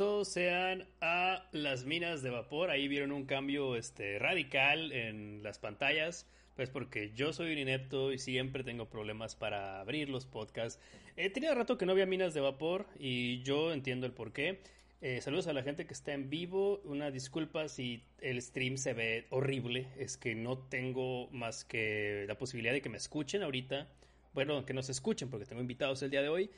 Todos sean a las minas de vapor. Ahí vieron un cambio este, radical en las pantallas. Pues porque yo soy un inepto y siempre tengo problemas para abrir los podcasts. He tenido rato que no había minas de vapor y yo entiendo el porqué. Eh, saludos a la gente que está en vivo. Una disculpa si el stream se ve horrible. Es que no tengo más que la posibilidad de que me escuchen ahorita. Bueno, que nos escuchen porque tengo invitados el día de hoy.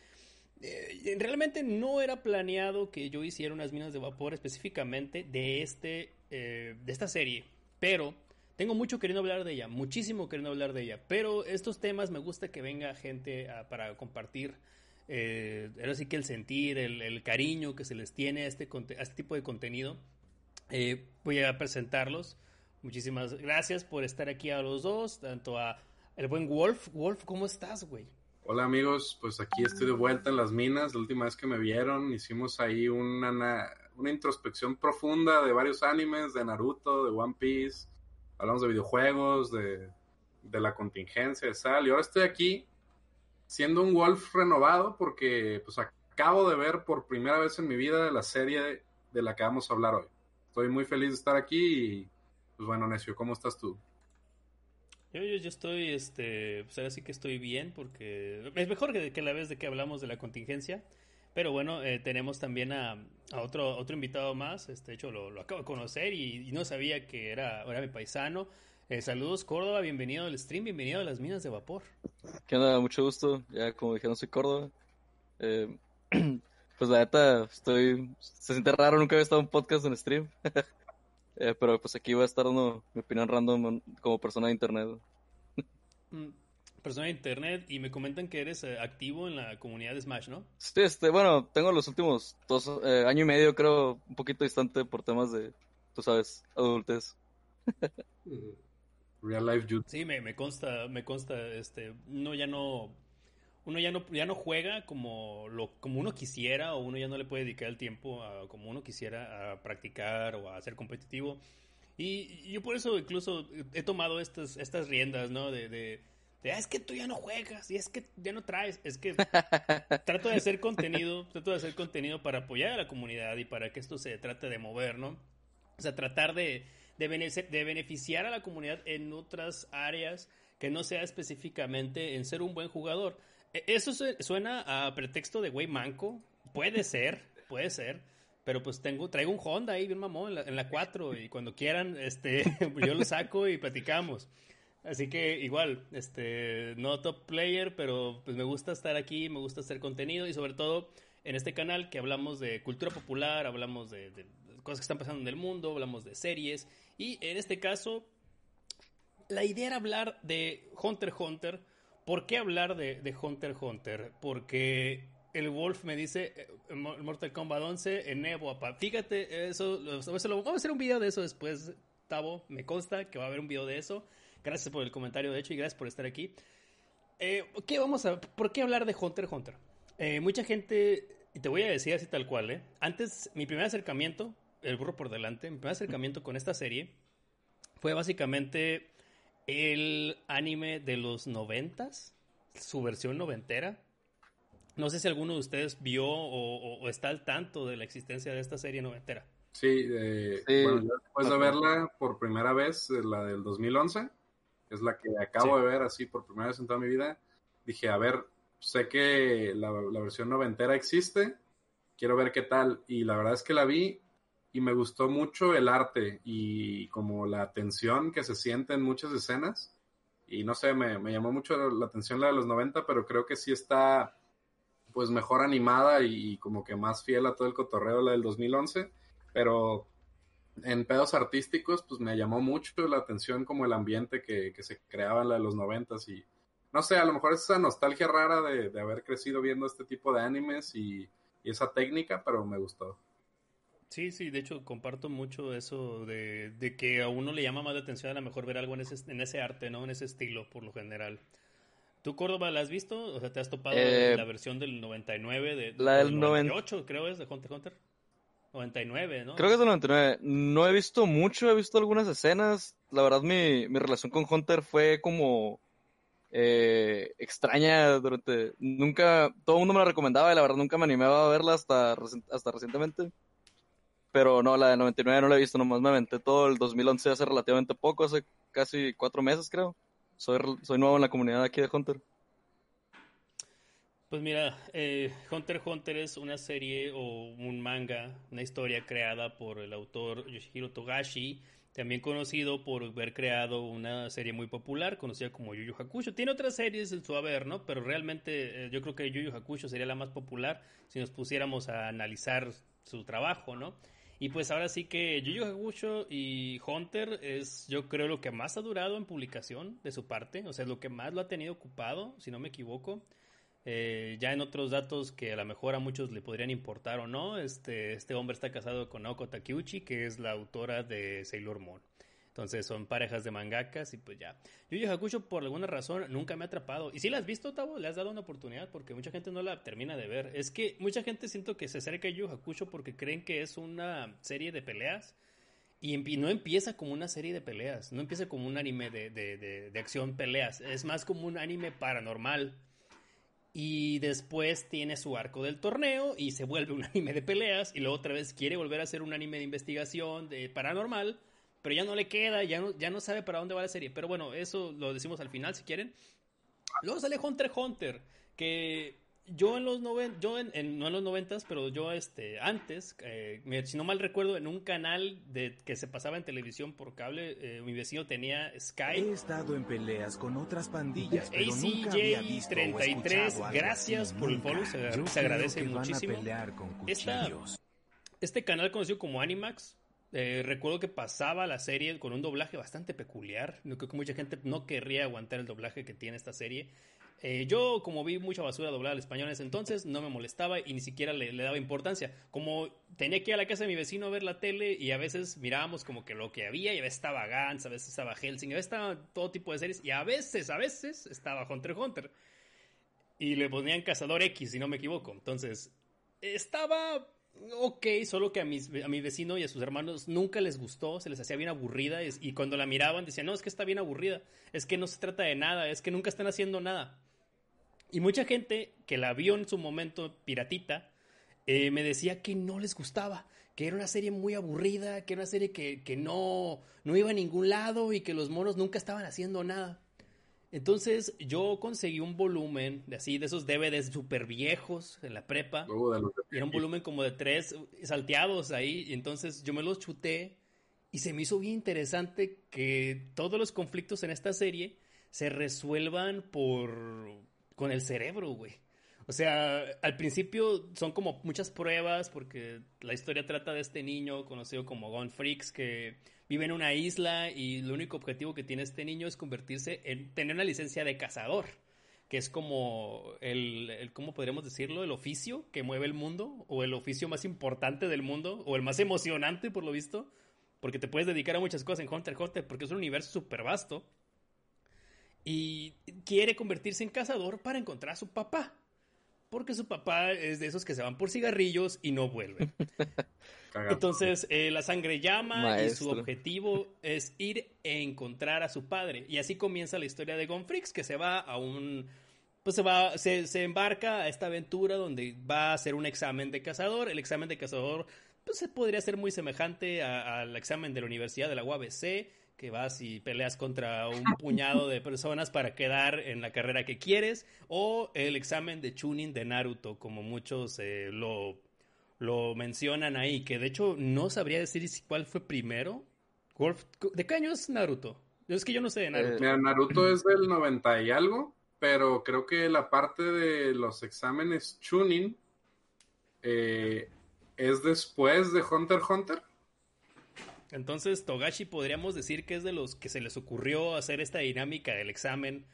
Eh, realmente no era planeado que yo hiciera unas minas de vapor específicamente de, este, eh, de esta serie. Pero tengo mucho queriendo hablar de ella. Muchísimo queriendo hablar de ella. Pero estos temas me gusta que venga gente a- para compartir eh, ahora sí que el sentir, el, el cariño que se les tiene a este, a este tipo de contenido. Eh, voy a presentarlos. Muchísimas gracias por estar aquí a los dos, tanto a el buen Wolf. Wolf, ¿cómo estás, güey? Hola amigos, pues aquí estoy de vuelta en las minas. La última vez que me vieron hicimos ahí una, na- una introspección profunda de varios animes, de Naruto, de One Piece. Hablamos de videojuegos, de, de la contingencia de Sal. Y ahora estoy aquí siendo un Wolf renovado porque pues acabo de ver por primera vez en mi vida la serie de la que vamos a hablar hoy. Estoy muy feliz de estar aquí y pues bueno, Necio, ¿cómo estás tú? Yo, yo, yo estoy, este, pues ahora sí que estoy bien porque es mejor que, la vez de que hablamos de la contingencia. Pero bueno, eh, tenemos también a, otro, otro invitado más. Este, de hecho, lo, acabo de conocer y, y no sabía que era, era mi paisano. Eh, saludos, Córdoba, bienvenido al stream, bienvenido a las minas de vapor. ¿Qué onda? Mucho gusto. Ya como dijeron, soy Córdoba. Eh, pues la neta, estoy... Se siente raro, nunca había estado en un podcast en stream. Eh, pero pues aquí voy a estar dando mi opinión random como persona de internet. Mm, Persona de internet y me comentan que eres eh, activo en la comunidad de Smash, ¿no? Sí, este, bueno, tengo los últimos dos, eh, año y medio, creo, un poquito distante por temas de, tú sabes, adultez. Real Life YouTube. Sí, me, me consta, me consta, este, uno ya no, uno ya no, ya no juega como lo, como uno quisiera, o uno ya no le puede dedicar el tiempo a, como uno quisiera a practicar o a ser competitivo. Y, y yo por eso incluso he tomado estas, estas riendas, ¿no? De, de, de, "Ah, es que tú ya no juegas, y es que ya no traes, es que trato de hacer contenido, trato de hacer contenido para apoyar a la comunidad y para que esto se trate de mover, ¿no? O sea, tratar de, de, bene- de beneficiar a la comunidad en otras áreas que no sea específicamente en ser un buen jugador. E- Eso su- suena a pretexto de güey manco. Puede ser, puede ser. Pero pues tengo, traigo un Honda ahí, bien mamón, en la, en la 4. Y cuando quieran, este, yo lo saco y platicamos. Así que igual, este, no top player, pero pues me gusta estar aquí, me gusta hacer contenido y sobre todo en este canal que hablamos de cultura popular, hablamos de, de cosas que están pasando en el mundo, hablamos de series y en este caso la idea era hablar de Hunter x Hunter. ¿Por qué hablar de, Hunter x Hunter? Porque el Wolf me dice eh, Mo- Mortal Kombat 11 en Evo, apa. Fíjate, eso, vamos a hacer un video de eso después, Tavo. Me consta que va a haber un video de eso. Gracias por el comentario, de hecho, y gracias por estar aquí. Eh, ¿qué vamos a, ¿Por qué hablar de Hunter x Hunter? Eh, mucha gente, y te voy a decir así tal cual, ¿eh? Antes, mi primer acercamiento, el burro por delante, mi primer acercamiento con esta serie fue básicamente el anime de los noventas, su versión noventera. No sé si alguno de ustedes vio o, o- o está al tanto de la existencia de esta serie noventera. Sí, eh, Sí. bueno, yo después de verla por primera vez, eh, la del 2011, que es la que acabo Sí. de ver así por primera vez en toda mi vida, dije, a ver, sé que la, la versión noventera existe, quiero ver qué tal, y la verdad es que la vi y me gustó mucho el arte y como la tensión que se siente en muchas escenas, y no sé, me, me llamó mucho la atención la de los 90, pero creo que sí está pues mejor animada y, como que más fiel a todo el cotorreo la del 2011, pero en pedos artísticos pues me llamó mucho la atención como el ambiente que, que se creaba en la de los 90 y no sé, a lo mejor es esa nostalgia rara de, de haber crecido viendo este tipo de animes y, y esa técnica, pero me gustó. Sí, sí, de hecho comparto mucho eso de, de, que a uno le llama más la atención a lo mejor ver algo en ese, en ese arte, ¿no? En ese estilo, por lo general. ¿Tú, Córdoba, la has visto? O sea, ¿te has topado Eh, la versión del 99? De, la del del 98, creo es, de Hunter Hunter. 99, ¿no? Creo que es del 99. No he visto mucho, he visto algunas escenas. La verdad, mi, mi relación con Hunter fue como eh, extraña durante... Nunca... Todo el mundo me la recomendaba y la verdad nunca me animaba a verla hasta, hasta recientemente. Pero no, la del 99 no la he visto, nomás me aventé todo el 2011 hace relativamente poco, hace casi cuatro meses creo. Soy, soy nuevo en la comunidad aquí de Hunter. Pues mira, eh, Hunter Hunter es una serie o un manga, una historia creada por el autor Yoshihiro Togashi, también conocido por haber creado una serie muy popular conocida como Yu Yu Hakusho. Tiene otras series en su haber, ¿no? Pero realmente eh, yo creo que Yu Yu Hakusho sería la más popular si nos pusiéramos a analizar su trabajo, ¿no? Y pues ahora sí que Yu Yu Hakusho y Hunter es yo creo lo que más ha durado en publicación de su parte, o sea, lo que más lo ha tenido ocupado, si no me equivoco. Eh, ya en otros datos que a lo mejor a muchos le podrían importar o no, este, este hombre está casado con Naoko Takeuchi, que es la autora de Sailor Moon. Entonces son parejas de mangakas y pues ya. Yu Yu Hakusho por alguna razón nunca me ha atrapado. ¿Y si la has visto, Tavo? ¿Le has dado una oportunidad? Porque mucha gente no la termina de ver. Es que mucha gente siento que se acerca a Yu Yu Hakusho porque creen que es una serie de peleas. Y, no empieza como una serie de peleas, no empieza como un anime de, de, de, de acción peleas, es más como un anime paranormal. Y después tiene su arco del torneo y se vuelve un anime de peleas y luego otra vez quiere volver a hacer un anime de investigación de paranormal, pero ya no le queda, ya no, ya no sabe para dónde va la serie. Pero bueno, eso lo decimos al final si quieren. Luego sale Hunter x Hunter, que yo en los noven, yo en, en- no en los noventas, pero yo este antes, eh, si no mal recuerdo, en un canal de que se pasaba en televisión por cable, eh, mi vecino tenía He Sky. estado en peleas con otras pandillas, pero nunca había visto o ACJ33, escuchado algo gracias así, por el follow, se- se agradece muchísimo. Esta-. Este canal conocido como Animax, eh, recuerdo que pasaba la serie con un doblaje bastante peculiar. Creo que mucha gente no querría aguantar el doblaje que tiene esta serie. Eh, yo, como vi mucha basura doblada al español en ese entonces, no me molestaba y ni siquiera le, le daba importancia. Como tenía que ir a la casa de mi vecino a ver la tele y a veces mirábamos como que lo que había, y a veces estaba Gantz, a veces estaba Helsing, a veces estaba todo tipo de series y a veces, a veces estaba Hunter x Hunter. Y le ponían Cazador X, si no me equivoco. Entonces, estaba ok, solo que a, mis, a mi vecino y a sus hermanos nunca les gustó, se les hacía bien aburrida y, cuando la miraban decían, no, es que está bien aburrida, es que no se trata de nada, es que nunca están haciendo nada. Y mucha gente que la vio en su momento piratita eh, me decía que no les gustaba, que era una serie muy aburrida, que era una serie que, que no, no iba a ningún lado y que los monos nunca estaban haciendo nada. Entonces yo conseguí un volumen de así, de esos DVDs súper viejos en la prepa. Y era un volumen como de tres salteados ahí. Y entonces yo me los chuté. Y se me hizo bien interesante que todos los conflictos en esta serie se resuelvan por. con el cerebro, güey. O sea, al principio son como muchas pruebas porque la historia trata de este niño conocido como Gon Freaks que vive en una isla y el único objetivo que tiene este niño es convertirse en tener una licencia de cazador que es como el, ¿cómo decirlo? El oficio que mueve el mundo, o el oficio más importante del mundo, o el más emocionante, por lo visto, porque te puedes dedicar a muchas cosas en Hunter x Hunter, porque es un universo súper vasto, y quiere convertirse en cazador para encontrar a su papá, porque su papá es de esos que se van por cigarrillos y no vuelven. Entonces, eh, la sangre llama y su objetivo es ir e encontrar a su padre. Y así comienza la historia de Gonfrix, que se va a un. Pues se va, se, se embarca a esta aventura donde va a hacer un examen de cazador. El examen de cazador, pues se podría ser muy semejante a- al examen de la Universidad de la UABC, que vas y peleas contra un puñado de personas para quedar en la carrera que quieres, o el examen de Chunin de Naruto, como muchos eh, lo, lo mencionan ahí, que de hecho no sabría decir cuál fue primero. ¿De qué año es Naruto? Es que yo no sé de Naruto. Mira, Naruto es del 90 y algo, pero creo que la parte de los exámenes Chunin eh, es después de Hunter Hunter. Entonces, Togashi podríamos decir que es de los que se les ocurrió hacer esta dinámica del examen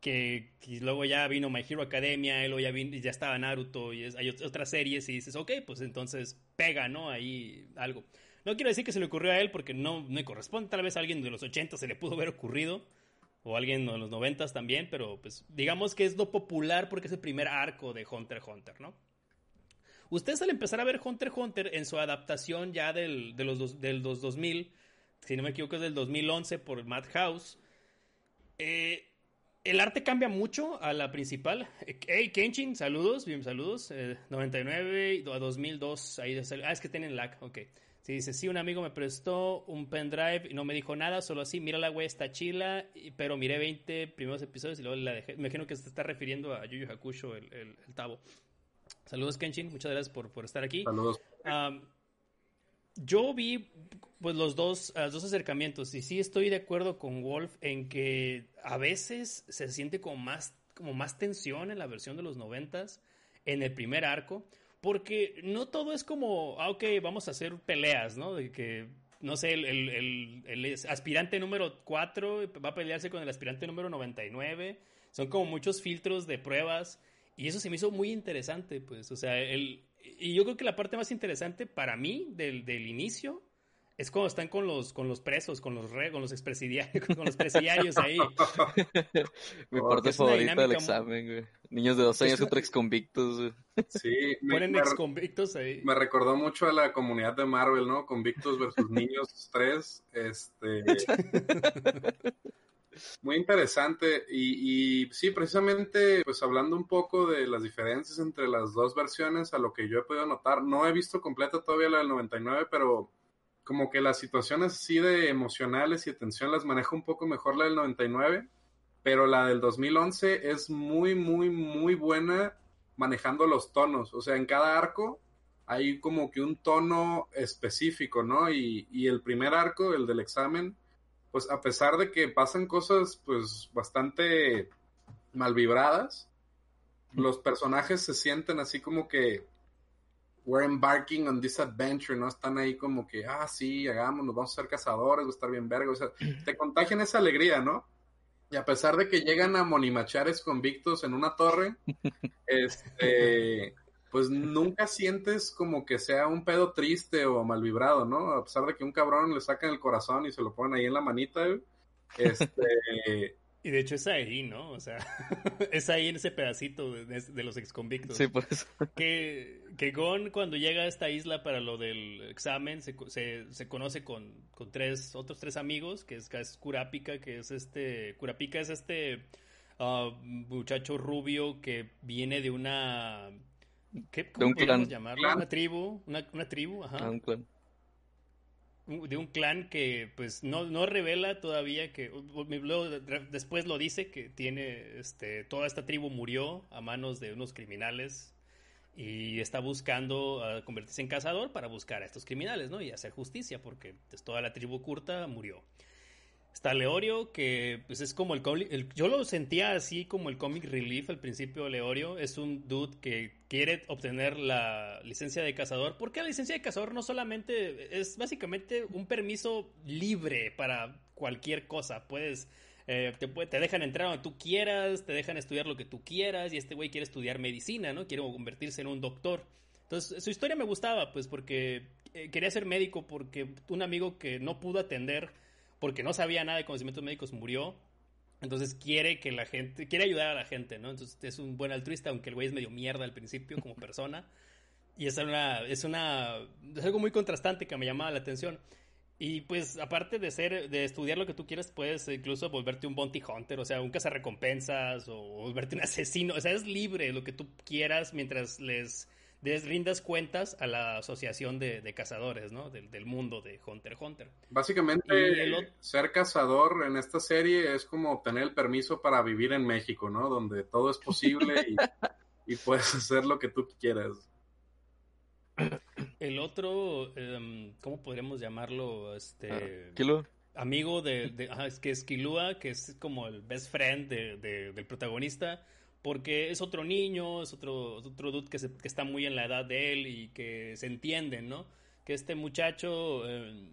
que, luego ya vino My Hero Academia, y luego ya, vino, ya estaba Naruto y hay otras series y dices, ok, pues entonces pega, ¿no? Ahí algo. No quiero decir que se le ocurrió a él porque no me corresponde, tal vez a alguien de los 80 se le pudo haber ocurrido, o alguien de los 90 también, pero pues digamos que es lo popular porque es el primer arco de Hunter x Hunter, ¿no? Ustedes al empezar a ver Hunter x Hunter en su adaptación ya del, de los, del 2000, si no me equivoco es del 2011 por Madhouse, eh, el arte cambia mucho a la principal. Hey, Kenshin, saludos, bien, saludos. 99 eh, a 2002, ahí Ah, es que tienen lag, ok. Sí, dice, sí, un amigo me prestó un pendrive y no me dijo nada, solo así, mira la güey, está chila, pero miré 20 primeros episodios y luego la dejé. Me imagino que se está refiriendo a Yu Yu Hakusho, el, el, Tabo. Saludos, Kenshin, muchas gracias por, por estar aquí. Saludos. yo vi pues los dos, los dos acercamientos y sí estoy de acuerdo con Wolf en que a veces se siente como más, como más tensión en la versión de los noventas, en el primer arco. Porque no todo es como, ah, ok, vamos a hacer peleas, ¿no? De que, no sé, el, el, el, aspirante número 4 va a pelearse con el aspirante número 99. Son como muchos filtros de pruebas. Y eso se me hizo muy interesante, pues. O sea, el, y yo creo que la parte más interesante para mí del, del inicio es cuando están con los, con los presos, con los re, con los expresidiarios, con los presidiarios ahí. Mi parte favorita del examen, güey. Niños de dos años contra exconvictos, güey. Sí, ponen exconvictos ahí. Me recordó mucho a la comunidad de Marvel, ¿no? Convictos versus niños tres. Este. Muy interesante. Y, y, sí, precisamente, pues hablando un poco de las diferencias entre las dos versiones, a lo que yo he podido notar, no he visto completa todavía la del 99, pero como que las situaciones así de emocionales y de tensión las maneja un poco mejor la del 99, pero la del 2011 es muy, muy, muy buena manejando los tonos. O sea, en cada arco hay como que un tono específico, ¿no? Y, y el primer arco, el del examen, pues a pesar de que pasan cosas pues bastante mal vibradas, los personajes se sienten así como que we're embarking on this adventure, ¿no? Están ahí como que, ah, sí, hagámonos, vamos a ser cazadores, va a estar bien verga, o sea, te contagian esa alegría, ¿no? Y a pesar de que llegan a monimachares convictos en una torre, este, pues nunca sientes como que sea un pedo triste o mal vibrado, ¿no? A pesar de que un cabrón le sacan el corazón y se lo ponen ahí en la manita, este, Y de hecho es ahí, ¿no? O sea, es ahí en ese pedacito de, los ex convictos. Sí, por eso. Que, que Gon cuando llega a esta isla para lo del examen se, se, conoce con, con, tres, otros tres amigos, que es, es Kurapika, que es este, Kurapika es este uh, muchacho rubio que viene de una, ¿qué, ¿cómo podemos llamarlo? Una tribu, una, una tribu, ajá. Ah, un clan de un clan que pues no, no revela todavía que después lo dice que tiene este toda esta tribu murió a manos de unos criminales y está buscando convertirse en cazador para buscar a estos criminales, ¿no? Y hacer justicia porque pues, toda la tribu curta murió. Está Leorio, que pues es como el, el, Yo lo sentía así como el comic relief al principio. Leorio es un dude que quiere obtener la licencia de cazador. Porque la licencia de cazador no solamente es básicamente un permiso libre para cualquier cosa. Puedes. Eh, te, te, dejan entrar donde tú quieras, te dejan estudiar lo que tú quieras. Y este güey quiere estudiar medicina, ¿no? Quiere convertirse en un doctor. Entonces, su historia me gustaba, pues, porque eh, quería ser médico, porque un amigo que no pudo atender porque no sabía nada de conocimientos médicos, murió. Entonces quiere que la gente, quiere ayudar a la gente, ¿no? Entonces es un buen altruista, aunque el güey es medio mierda al principio como persona. Y es una, es una, es algo muy contrastante que me llamaba la atención. Y pues aparte de ser, de estudiar lo que tú quieras, puedes incluso volverte un bounty hunter, o sea, un cazarrecompensas o volverte un asesino. O sea, es libre lo que tú quieras mientras les des, rindas cuentas a la asociación de, cazadores, ¿no? Del, mundo de Hunter x Hunter. Básicamente, ser cazador en esta serie es como obtener el permiso para vivir en México, ¿no? Donde todo es posible y, puedes hacer lo que tú quieras. El otro, em, ¿cómo podríamos llamarlo? Este... Ah, amigo de, es que es Kilua, que es como el best friend del protagonista, porque es otro niño, es otro, otro dude que, que, está muy en la edad de él y que se entienden, ¿no? Que este muchacho, eh,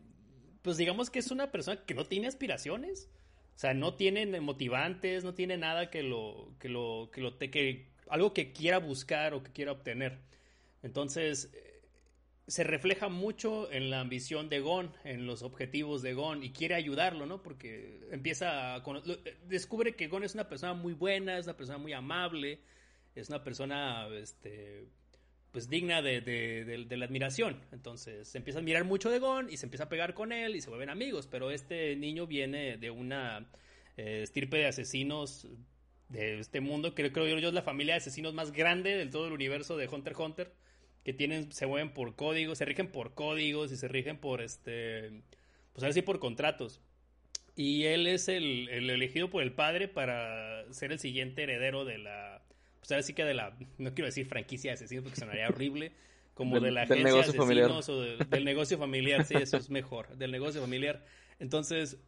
pues digamos que es una persona que no tiene aspiraciones. O sea, no tienen motivantes, no tiene nada que lo, que lo, que lo, te, que, algo que quiera buscar o que quiera obtener. Entonces, se refleja mucho en la ambición de Gon, en los objetivos de Gon, y quiere ayudarlo, ¿no? Porque empieza a... Descubre que Gon es una persona muy buena, es una persona muy amable, es una persona, este, pues digna de, de, la admiración. Entonces se empieza a admirar mucho de Gon y se empieza a pegar con él y se vuelven amigos. Pero este niño viene de una eh, estirpe de asesinos de este mundo, que creo yo es la familia de asesinos más grande del todo el universo de Hunter x Hunter, que tienen, se mueven por códigos, se rigen por códigos y se rigen por este, pues así por contratos. Y él es el, el elegido por el padre para ser el siguiente heredero de la pues ahora sí que de la, no quiero decir franquicia de asesinos porque sonaría horrible, como de la agencia de asesinos o del negocio familiar, sí, eso es mejor, del negocio familiar. Entonces,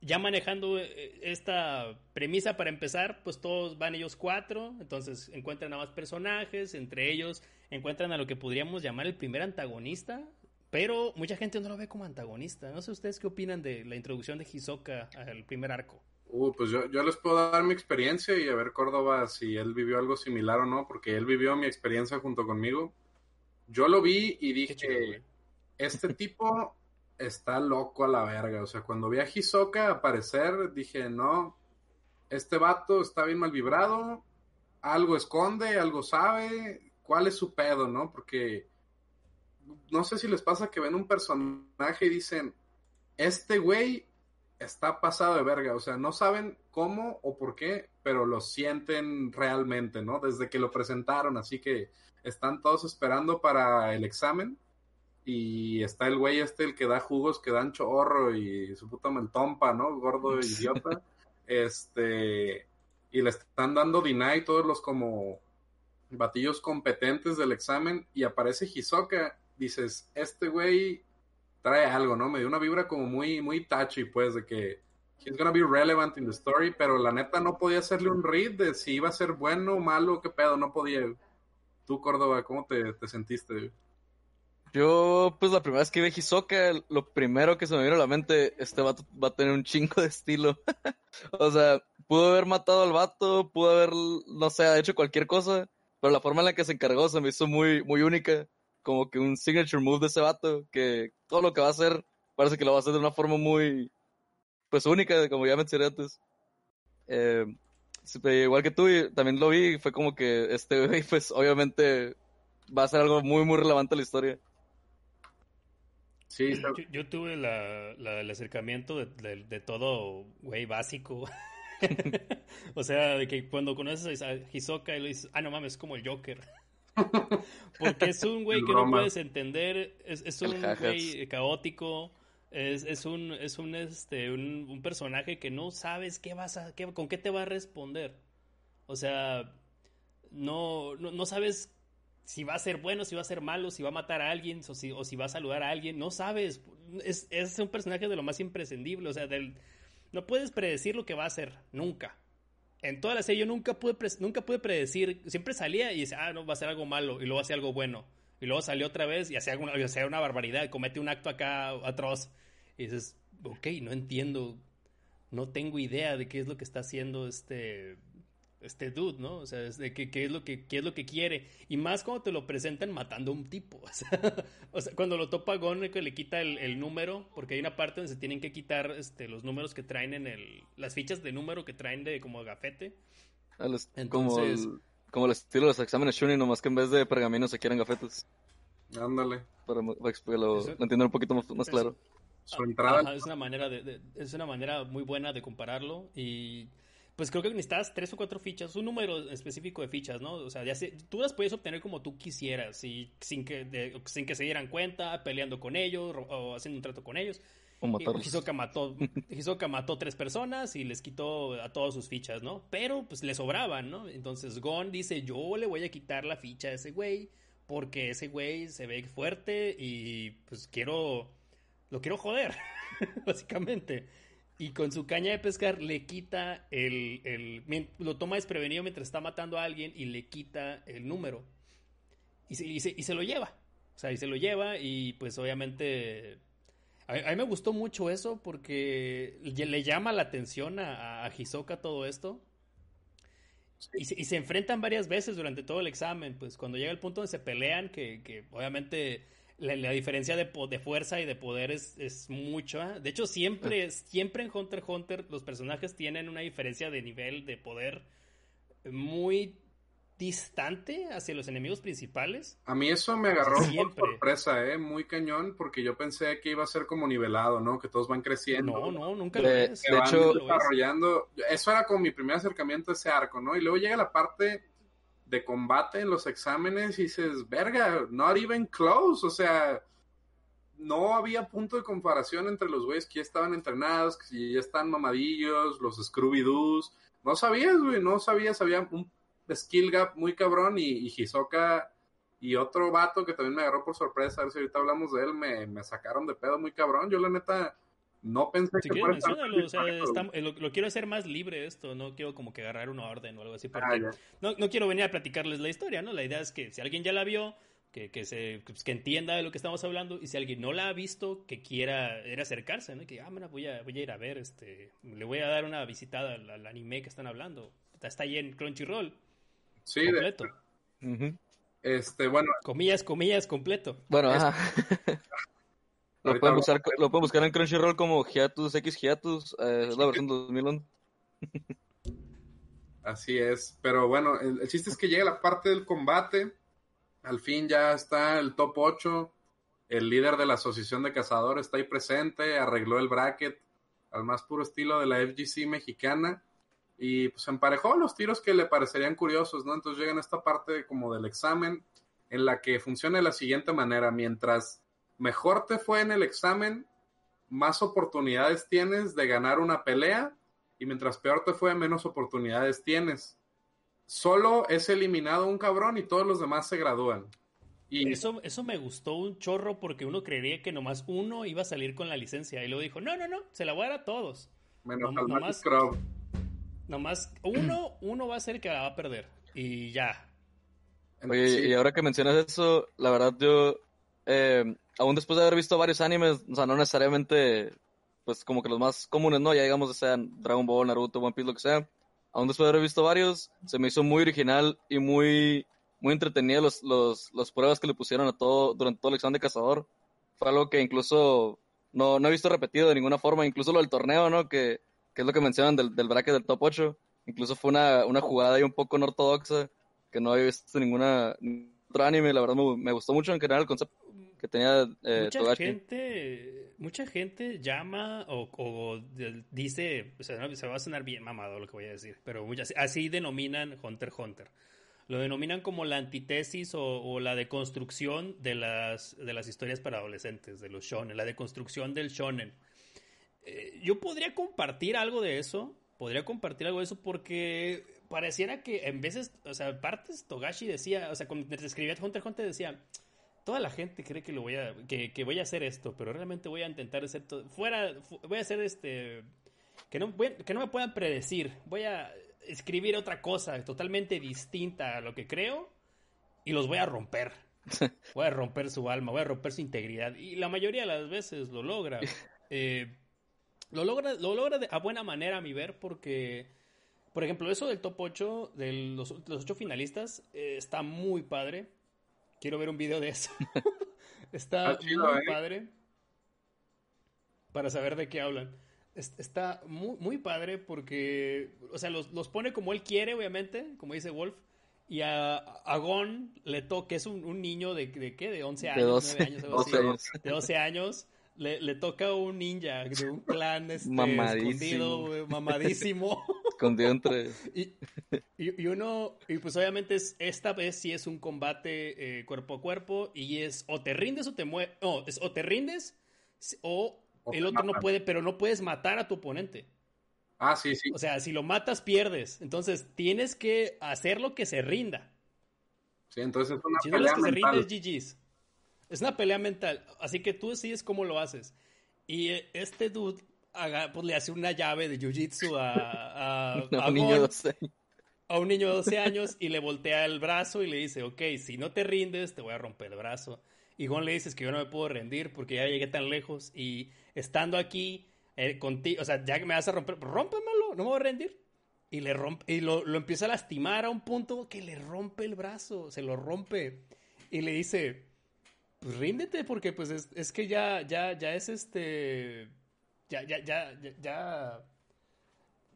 ya manejando eh, esta premisa para empezar, pues todos van ellos cuatro, entonces encuentran a más personajes, entre ellos encuentran a lo que podríamos llamar el primer antagonista, pero mucha gente no lo ve como antagonista. No sé ustedes qué opinan de la introducción de Hisoka al primer arco. Uh, pues yo, yo les puedo dar mi experiencia y a ver Córdoba si él vivió algo similar o no, porque él vivió mi experiencia junto conmigo. Yo lo vi y dije, este tipo está loco a la verga. O sea, cuando vi a Hisoka aparecer, dije, no, este vato está bien mal vibrado, algo esconde, algo sabe, cuál es su pedo, ¿no? Porque no sé si les pasa que ven un personaje y dicen, este güey está pasado de verga, o sea, no saben cómo o por qué, pero lo sienten realmente, ¿no? Desde que lo presentaron, así que están todos esperando para el examen y está el güey este, el que da jugos, que dan chorro y su puta meltompa, ¿no? Gordo idiota. este, y le están dando deny todos los como batillos competentes del examen y aparece Hisoka, dices, este güey trae algo, ¿no? Me dio una vibra como muy, muy touchy, pues, de que he's gonna be relevant in the story, pero la neta no podía hacerle un read de si iba a ser bueno o malo, qué pedo, no podía. Tú, Córdoba, ¿cómo te, te sentiste? Yo, pues la primera vez que vi Hisoka, lo primero que se me vino a la mente, este vato va a tener un chingo de estilo. o sea, pudo haber matado al vato, pudo haber, no sé, hecho cualquier cosa, pero la forma en la que se encargó se me hizo muy, muy única como que un signature move de ese vato, que todo lo que va a hacer parece que lo va a hacer de una forma muy, pues única, como ya mencioné antes. Eh, igual que tú, también lo vi, fue como que este güey, pues obviamente va a ser algo muy, muy relevante a la historia. Sí, yo, tuve la, el acercamiento de, de todo, güey, básico. o sea, de que cuando conoces a Hisoka y lo dices, ah, no mames, es como el Joker. Porque es un güey que no puedes entender, es, un güey caótico, es, un, es un, este, un, personaje que no sabes qué vas a, qué, con qué te va a responder. O sea, no, no, sabes si va a ser bueno, si va a ser malo, si va a matar a alguien o si, o si va a saludar a alguien, no sabes. Es, es un personaje de lo más imprescindible, o sea, del, no puedes predecir lo que va a hacer, nunca en toda la serie yo nunca pude, nunca pude predecir, siempre salía y decía, ah, no, va a ser algo malo, y luego hacía algo bueno. Y luego salió otra vez y hacía, alguna, hacía una barbaridad, comete un acto acá atroz. Y dices, ok, no entiendo, no tengo idea de qué es lo que está haciendo este, este dude, ¿no? O sea, de qué, qué, es lo que, qué es lo que quiere. Y más cuando te lo presentan matando a un tipo. O sea, cuando lo topa Gon, que le quita el, número, porque hay una parte donde se tienen que quitar este, los números que traen en el. las fichas de número que traen de como gafete. Entonces, como, el, como el estilo de los exámenes Shuni, nomás que en vez de pergaminos se quieren gafetes. Ándale. Para, que lo, entiendan un poquito más, claro. Su entrada. es una manera de, es una manera muy buena de compararlo y pues creo que necesitas tres o cuatro fichas, un número específico de fichas, ¿no? O sea, ya tú las puedes obtener como tú quisieras, y sin que, sin que se dieran cuenta, peleando con ellos o haciendo un trato con ellos. O Hisoka mató, Hisoka mató tres personas y les quitó a todas sus fichas, ¿no? Pero pues le sobraban, ¿no? Entonces Gon dice, yo le voy a quitar la ficha a ese güey porque ese güey se ve fuerte y pues quiero, lo quiero joder, básicamente y con su caña de pescar le quita el, el, lo toma desprevenido mientras está matando a alguien y le quita el número y se, y se, lo lleva o sea y se lo lleva y pues obviamente A, mí me gustó mucho eso porque le llama la atención a, a Hisoka todo esto. Y, se, enfrentan varias veces durante todo el examen, pues cuando llega el punto donde se pelean, que, que obviamente la, diferencia de, de, fuerza y de poder es, es mucho. De hecho, siempre, siempre en Hunter x Hunter los personajes tienen una diferencia de nivel de poder muy distante hacia los enemigos principales. A mí eso me agarró por sorpresa, ¿eh? Muy cañón, porque yo pensé que iba a ser como nivelado, ¿no? Que todos van creciendo. No, no, nunca lo De hecho, desarrollando. Eso era como mi primer acercamiento a ese arco, ¿no? Y luego llega la parte de combate en los exámenes y dices, verga, not even close, o sea, no había punto de comparación entre los güeyes que ya estaban entrenados, que ya están mamadillos, los Scooby-Doos, no sabías, güey, no sabías, había un skill gap muy cabrón y, Hisoka y otro vato que también me agarró por sorpresa, a ver si ahorita hablamos de él, me, me sacaron de pedo muy cabrón, yo la neta no pensé que fuera o sea, eh, lo, quiero hacer más libre esto, no quiero como que agarrar una orden o algo así, porque ah, no, no, quiero venir a platicarles la historia, ¿no? La idea es que si alguien ya la vio, que, que se, pues, que entienda de lo que estamos hablando, y si alguien no la ha visto, que quiera ir acercarse, ¿no? que, ah, mira, voy a, voy a ir a ver, este, le voy a dar una visitada al, anime que están hablando. Está ahí en Crunchyroll. Sí, completo. Este, bueno. Comillas, comillas, completo. Bueno, ajá. Lo pueden, buscar, lo pueden buscar en Crunchyroll como Hiatus X Hiatus, eh, es la versión 2001. Así es, pero bueno, el, chiste es que llega la parte del combate, al fin ya está el top 8, el líder de la asociación de cazadores está ahí presente, arregló el bracket al más puro estilo de la FGC mexicana y pues emparejó los tiros que le parecerían curiosos, ¿no? Entonces llegan a esta parte como del examen en la que funciona de la siguiente manera, mientras mejor te fue en el examen, más oportunidades tienes de ganar una pelea y mientras peor te fue, menos oportunidades tienes. Solo es eliminado un cabrón y todos los demás se gradúan. Y... Eso, eso me gustó un chorro porque uno creería que nomás uno iba a salir con la licencia y luego dijo, no, no, no, se la voy a dar a todos. Menos al nomás, nomás uno, uno va a ser el que la va a perder y ya. Oye, y ahora que mencionas eso, la verdad yo eh, aún después de haber visto varios animes, o sea, no necesariamente, pues como que los más comunes, ¿no? Ya digamos, sean Dragon Ball, Naruto, One Piece, lo que sea. Aún después de haber visto varios, se me hizo muy original y muy, muy entretenida los, los, los pruebas que le pusieron a todo, durante todo el examen de cazador. Fue algo que incluso no, no he visto repetido de ninguna forma, incluso lo del torneo, ¿no? Que, que es lo que mencionan del, del bracket del top 8. Incluso fue una, una jugada ahí un poco no ortodoxa, que no había visto ninguna, otro anime, la verdad me, me gustó mucho en general el concepto que tenía eh, mucha gente mucha gente llama o, dice o sea, se va a sonar bien mamado lo que voy a decir pero así denominan Hunter Hunter. Lo denominan como la antítesis o, la deconstrucción de las de las historias para adolescentes de los shonen la deconstrucción del shonen. Eh, yo podría compartir algo de eso podría compartir algo de eso porque pareciera que en veces o sea partes Togashi decía o sea cuando escribía Hunter Hunter decía toda la gente cree que lo voy a que, voy a hacer esto, pero realmente voy a intentar hacer todo fuera voy a hacer este que no que no me puedan predecir. Voy a escribir otra cosa totalmente distinta a lo que creo y los voy a romper. Voy a romper su alma, voy a romper su integridad y la mayoría de las veces lo logra. Eh, lo logra lo logra a buena manera a mi ver porque por ejemplo, eso del top 8 de los, los 8 finalistas eh, está muy padre Quiero ver un video de eso. Está muy ¿eh? padre. Para saber de qué hablan. Está muy, muy padre porque, o sea, los, los, pone como él quiere, obviamente, como dice Wolf. Y a, a Gon le toca, es un, un niño de, de, qué, de 11 años, de 12, años, 12 años. de 12 años. Le, le, toca un ninja de un clan este, escondido, mamadísimo. Escondido entre... Y, y, uno, y pues obviamente es, esta vez sí es un combate eh, cuerpo a cuerpo y es o te rindes o te mueves, no, es o te rindes o, el otro no puede, pero no puedes matar a tu oponente. Ah, sí, sí. O sea, si lo matas, pierdes. Entonces, tienes que hacer lo que se rinda. Sí, entonces es una si pelea no que se rinde, es GG's. Es una pelea mental. Así que tú decides cómo lo haces. Y eh, este dude pues, le hace una llave de jiu-jitsu a, a, un niño de 12 años. a un niño de 12 años y le voltea el brazo y le dice, ok, si no te rindes, te voy a romper el brazo. Y Gon le dice, es que yo no me puedo rendir porque ya llegué tan lejos y estando aquí eh, contigo, o sea, ya que me vas a romper, rómpemelo, no me voy a rendir. Y, le rompe, y lo, lo, empieza a lastimar a un punto que le rompe el brazo, se lo rompe. Y le dice, pues ríndete porque pues es, es que ya, ya, ya es este, ya, ya, ya, ya, ya.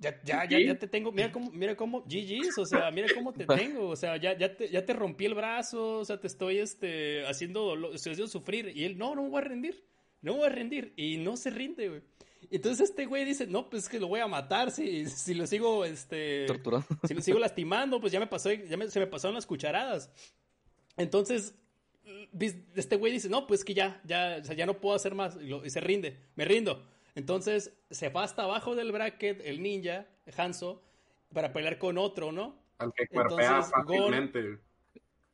Ya, ya, ya, te tengo, mira cómo, mira cómo, GG's, o sea, mira cómo te tengo, o sea, ya, ya, te, ya te rompí el brazo, o sea, te estoy este, haciendo, dolor, estoy haciendo sufrir, y él, no, no me voy a rendir, no me voy a rendir, y no se rinde, güey. Entonces este güey dice, no, pues es que lo voy a matar, si, si lo sigo, este, torturando, si lo sigo lastimando, pues ya me pasó, ya me, se me pasaron las cucharadas. Entonces, este güey dice, no, pues que ya, ya, o sea, ya no puedo hacer más, y se rinde, me rindo. Entonces se va hasta abajo del bracket el ninja, Hanzo, para pelear con otro, ¿no? Al que cuerpea fácilmente.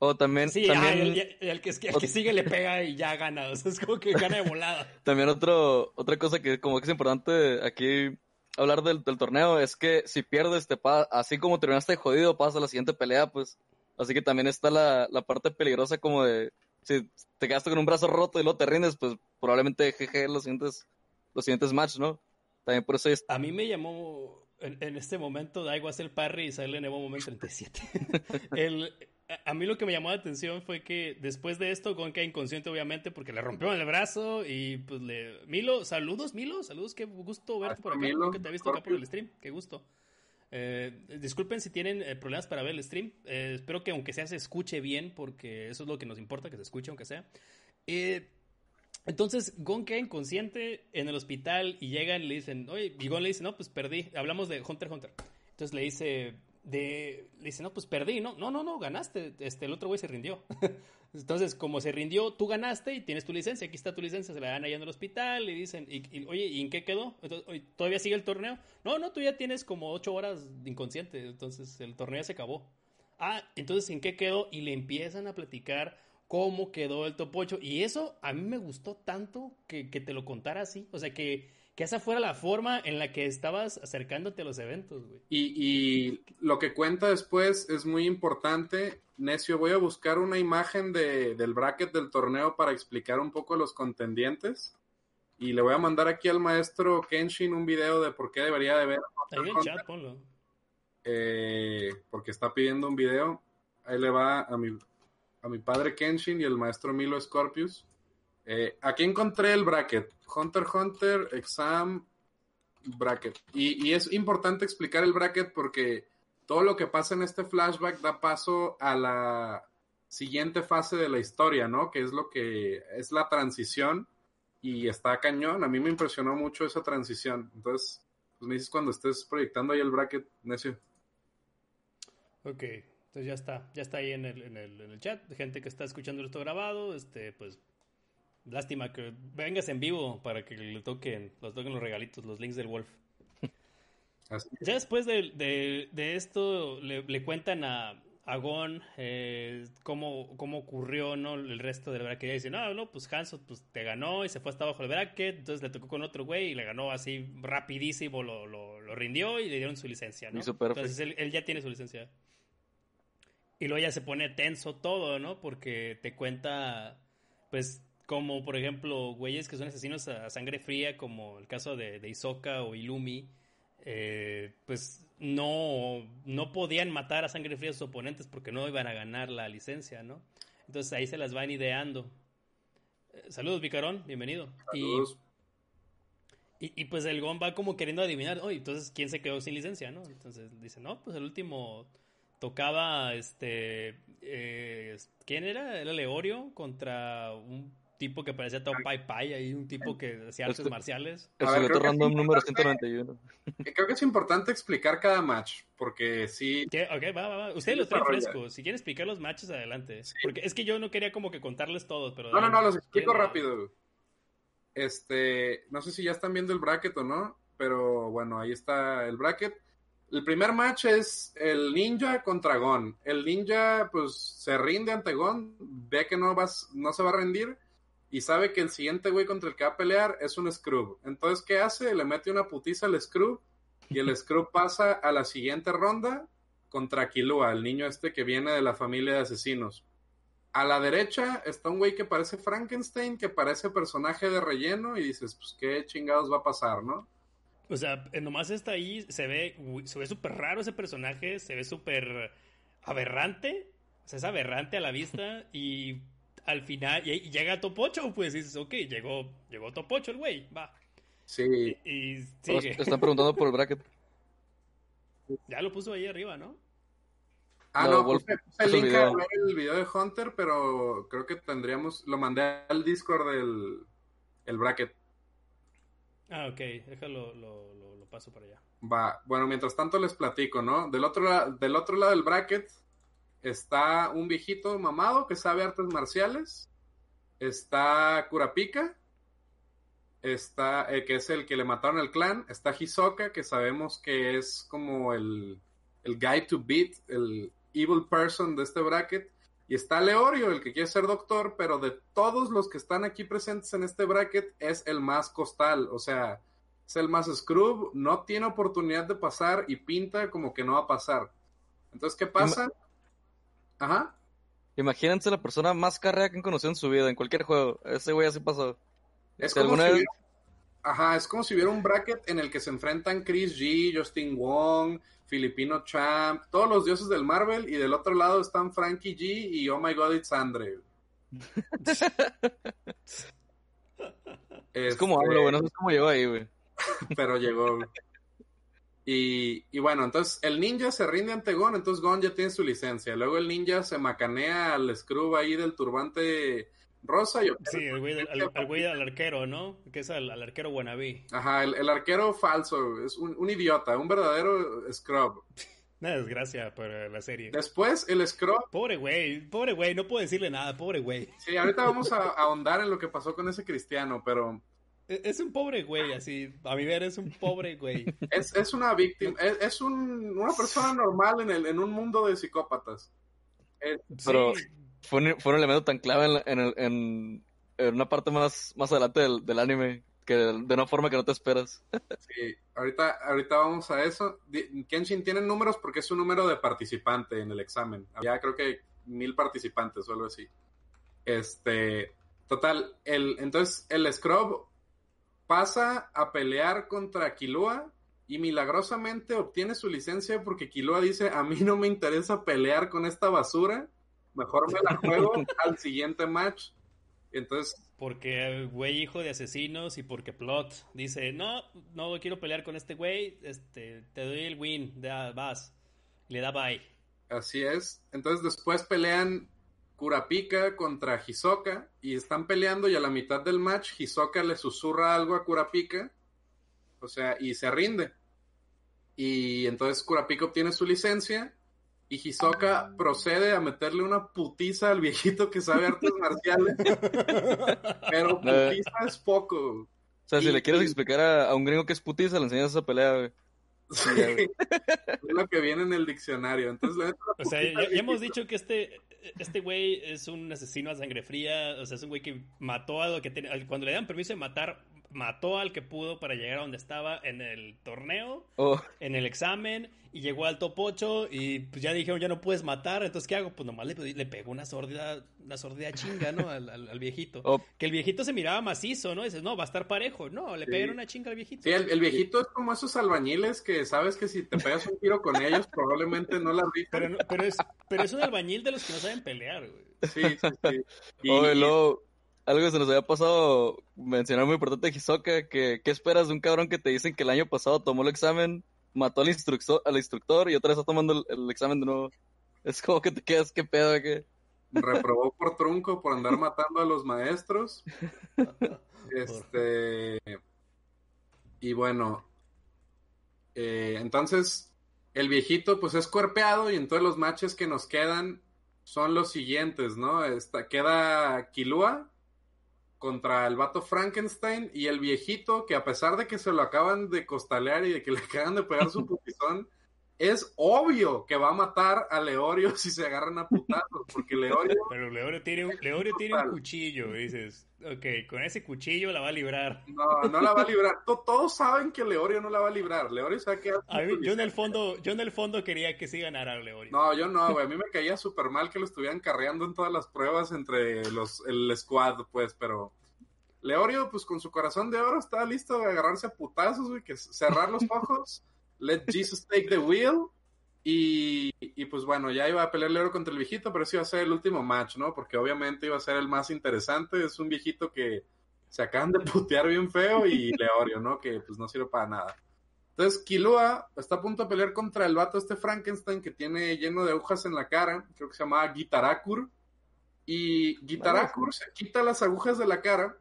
O también. Sí, también... el, el, que, el, que, sigue le pega y ya gana. O sea, es como que gana de volada. también otro, otra cosa que como que es importante aquí hablar del, del torneo es que si pierdes, te pa así como terminaste jodido, pasa a la siguiente pelea, pues. Así que también está la, la parte peligrosa como de si te quedaste con un brazo roto y luego te rindes, pues probablemente GG los siguientes los siguientes matches, ¿no? También por eso es... A mí me llamó en, en este momento Daigo hacer el parry y sale en Evo Moment 37. el, a, a, mí lo que me llamó la atención fue que después de esto Gon queda inconsciente obviamente porque le rompió el brazo y pues le... Milo, saludos Milo, saludos, qué gusto verte por acá, Milo, que te he visto acá por el stream, qué gusto. Eh, disculpen si tienen eh, problemas para ver el stream. Eh, espero que aunque sea se escuche bien, porque eso es lo que nos importa, que se escuche aunque sea. Eh, entonces, Gon queda inconsciente en el hospital y llegan y le dicen, oye, y Gon le dice, no, pues perdí. Hablamos de Hunter Hunter. Entonces le dice, de, le dice, no, pues perdí, no, no, no, no, ganaste. Este, el otro güey se rindió. Entonces, como se rindió, tú ganaste y tienes tu licencia. Aquí está tu licencia. Se la dan allá en el hospital y dicen, y, oye, ¿y en qué quedó? Entonces, ¿Todavía sigue el torneo? No, no, tú ya tienes como ocho horas inconsciente. Entonces, el torneo se acabó. Ah, entonces, ¿en qué quedó? Y le empiezan a platicar cómo quedó el top 8. Y eso a mí me gustó tanto que, que te lo contara así. O sea, que, que, esa fuera la forma en la que estabas acercándote a los eventos, güey. Y, y, lo que cuenta después es muy importante. Necio, voy a buscar una imagen de, del bracket del torneo para explicar un poco los contendientes. Y le voy a mandar aquí al maestro Kenshin un video de por qué debería de ver. Ahí en chat, ponlo. Eh, porque está pidiendo un video. Ahí le va a mi, a mi padre Kenshin y el maestro Milo Scorpius. Eh, aquí encontré el bracket. Hunter Hunter, Exam, bracket. Y, y, es importante explicar el bracket porque todo lo que pasa en este flashback da paso a la siguiente fase de la historia, ¿no? Que es lo que es la transición y está cañón. A mí me impresionó mucho esa transición. Entonces, pues me dices cuando estés proyectando ahí el bracket, necio. Ok, entonces ya está, ya está ahí en el, en el, en el chat. Gente que está escuchando esto grabado, este, pues lástima que vengas en vivo para que le toquen, los toquen los regalitos, los links del Wolf. Ya después de, de, de esto le, le, cuentan a, a Gon eh, cómo, cómo ocurrió ¿no? el resto del bracket. Y dice, no, no, pues Hanso pues, te ganó y se fue hasta abajo del bracket. Entonces le tocó con otro güey y le ganó así rapidísimo, lo, lo, lo rindió y le dieron su licencia. ¿no? Entonces él, él ya tiene su licencia. Y luego ya se pone tenso todo, ¿no? Porque te cuenta, pues, como por ejemplo, güeyes que son asesinos a sangre fría, como el caso de, de Isoka o Ilumi, eh, pues no, no podían matar a sangre fría a sus oponentes porque no iban a ganar la licencia, ¿no? Entonces ahí se las van ideando. Eh, saludos, Vicarón, bienvenido. Saludos. Y, y, y, pues el Gon va como queriendo adivinar, oye, entonces, ¿quién se quedó sin licencia, no? Entonces dice, no, pues el último tocaba este eh, ¿quién era? Era Leorio contra un tipo que parecía todo Pai Pai ahí un tipo que hacía artes este, marciales. El sujeto random número 191. Creo que es importante explicar cada match, porque sí. Ok, va, va, va. Usted sí, lo trae fresco. Si quiere explicar los matches, adelante. Sí. Porque es que yo no quería como que contarles todos, pero. No, no, no, los explico rápido. Este, no sé si ya están viendo el bracket o no, pero bueno, ahí está el bracket. El primer match es el ninja contra Gon. El ninja, pues, se rinde ante Gon, ve que no, vas, no se va a rendir y sabe que el siguiente güey contra el que va a pelear es un Scrub. Entonces, ¿qué hace? Le mete una putiza al Scrub y el Scrub pasa a la siguiente ronda contra Kilua, el niño este que viene de la familia de asesinos. A la derecha está un güey que parece Frankenstein, que parece personaje de relleno, y dices, pues qué chingados va a pasar, ¿no? O sea, eh, nomás está ahí, se ve, se ve súper raro ese personaje, se ve súper aberrante, o sea, es aberrante a la vista, y al final, y, llega Topocho, pues dices, ok, llegó, llegó Topocho el güey, va. Sí. Y, sigue. están preguntando por el bracket. Ya lo puso ahí arriba, ¿no? Ah, no, puse, el link a ver el video de Hunter, pero creo que tendríamos, lo mandé al Discord del el bracket. Ah, ok, déjalo, lo, lo, paso para allá. Va, bueno, mientras tanto les platico, ¿no? Del otro, del otro lado del bracket está un viejito mamado que sabe artes marciales, está Kurapika, está, eh, que es el que le mataron al clan, está Hisoka, que sabemos que es como el, el guy to beat, el evil person de este bracket, y está Leorio, el que quiere ser doctor, pero de todos los que están aquí presentes en este bracket es el más costal, o sea, es el más scrub, no tiene oportunidad de pasar y pinta como que no va a pasar. Entonces, ¿qué pasa? Ajá. Imagínense la persona más carrera que han conocido en su vida, en cualquier juego. Ese güey así pasó. Es como si hubiera... Ajá, es como si hubiera un bracket en el que se enfrentan Chris G, Justin Wong, Filipino Champ, todos los dioses del Marvel, y del otro lado están Frankie G y Oh My God, It's Andre. es como hablo, güey, no sé cómo llegó ahí, güey. Pero llegó. Y, y, bueno, entonces el ninja se rinde ante Gon, entonces Gon ya tiene su licencia. Luego el ninja se macanea al scrub ahí del turbante Rosa y Sí, el güey, al, güey al arquero, ¿no? Que es al, arquero wannabe. Ajá, el, arquero falso, es un, idiota, un verdadero scrub. Una desgracia para la serie. Después, el scrub. Pobre güey, pobre güey, no puedo decirle nada, pobre güey. Sí, ahorita vamos a, ahondar en lo que pasó con ese cristiano, pero. E, es un pobre güey, así. A mi ver, es un pobre güey. Es, es una víctima, es, un, una persona normal en, el, en un mundo de psicópatas. pero fue un, fue un elemento tan clave en, en, en, una parte más, más adelante del, del anime que de, una forma que no te esperas. Sí, ahorita, ahorita vamos a eso. Kenshin tiene números porque es un número de participante en el examen. Había creo que mil participantes o algo así. Este, total, el, entonces el Scrub pasa a pelear contra Kilua y milagrosamente obtiene su licencia porque Kilua dice, a mí no me interesa pelear con esta basura mejor me la juego al siguiente match. Entonces. Porque güey hijo de asesinos y porque Plot dice, no, no quiero pelear con este güey, este, te doy el win, da, vas. Le da bye. Así es. Entonces después pelean Kurapika contra Hisoka y están peleando y a la mitad del match Hisoka le susurra algo a Kurapika. O sea, y se rinde. Y entonces Kurapika obtiene su licencia y Hisoka procede a meterle una putiza al viejito que sabe artes marciales. Pero putiza es poco. O sea, si le quieres explicar a, un gringo que es putiza, le enseñas esa pelea, güey. Sí, es lo que viene en el diccionario. Entonces, o sea, ya, hemos dicho que este este güey es un asesino a sangre fría, o sea, es un güey que mató a lo que tenía, cuando le dan permiso de matar, mató al que pudo para llegar a donde estaba en el torneo, oh. en el examen, y llegó al top 8 y pues ya dijeron, ya no puedes matar, entonces ¿qué hago? Pues nomás le, le pegó una sordida, una sordida chinga, ¿no? Al, viejito. Oh. Que el viejito se miraba macizo, ¿no? dices, no, va a estar parejo. No, le pegaron una chinga al viejito. Sí, el, viejito es como esos albañiles que sabes que si te pegas un tiro con ellos, probablemente no la rifan. Pero, pero, es, pero es un albañil de los que no saben pelear, güey. Sí, sí, sí. Y, algo que se nos había pasado mencionar muy importante Hisoka, que ¿qué esperas de un cabrón que te dicen que el año pasado tomó el examen, mató al instructor, al instructor y otra vez está tomando el, examen de nuevo? Es como que te quedas, qué pedo, que reprobó por trunco por andar matando a los maestros. Este y bueno, eh, entonces el viejito pues es cuerpeado y entonces los matches que nos quedan son los siguientes, ¿no? Esta, queda Kilua contra el vato Frankenstein y el viejito que a pesar de que se lo acaban de costalear y de que le acaban de pegar su putizón, es obvio que va a matar a Leorio si se agarran a putazos, porque Leorio... Pero Leorio tiene un, Leorio tiene un cuchillo, dices, ok, con ese cuchillo la va a librar. No, no la va a librar. Todos saben que Leorio no la va a librar. Leorio sabe que... yo en el fondo, yo en el fondo quería que sí ganara Leorio. No, yo no, güey. A mí me caía súper mal que lo estuvieran carreando en todas las pruebas entre los, el squad, pues, pero... Leorio, pues con su corazón de oro, está listo de agarrarse a putazos, güey, que cerrar los ojos Let Jesus Take the Wheel. Y, pues bueno, ya iba a pelear Leorio contra el viejito, pero ese iba a ser el último match, ¿no? Porque obviamente iba a ser el más interesante. Es un viejito que se acaban de putear bien feo y Leorio, ¿no? Que pues no sirve para nada. Entonces, Kilua está a punto de pelear contra el vato este Frankenstein que tiene lleno de agujas en la cara. Creo que se llama Gitarakur. Y Gitarakur se quita las agujas de la cara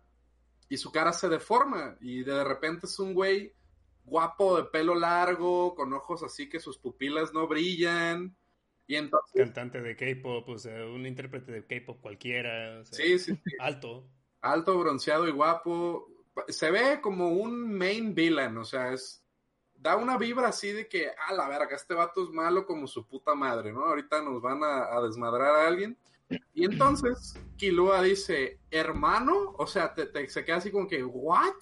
y su cara se deforma. Y de repente es un güey guapo de pelo largo, con ojos así que sus pupilas no brillan. Y entonces... Cantante de K-pop, o sea, un intérprete de K-pop cualquiera. sí, sí, Alto. Alto, bronceado y guapo. Se ve como un main villain, o sea, es. Da una vibra así de que, a la verga, este vato es malo como su puta madre, ¿no? Ahorita nos van a, desmadrar a alguien. Y entonces, Kilua dice, hermano, o sea, te, se queda así como que, ¿what?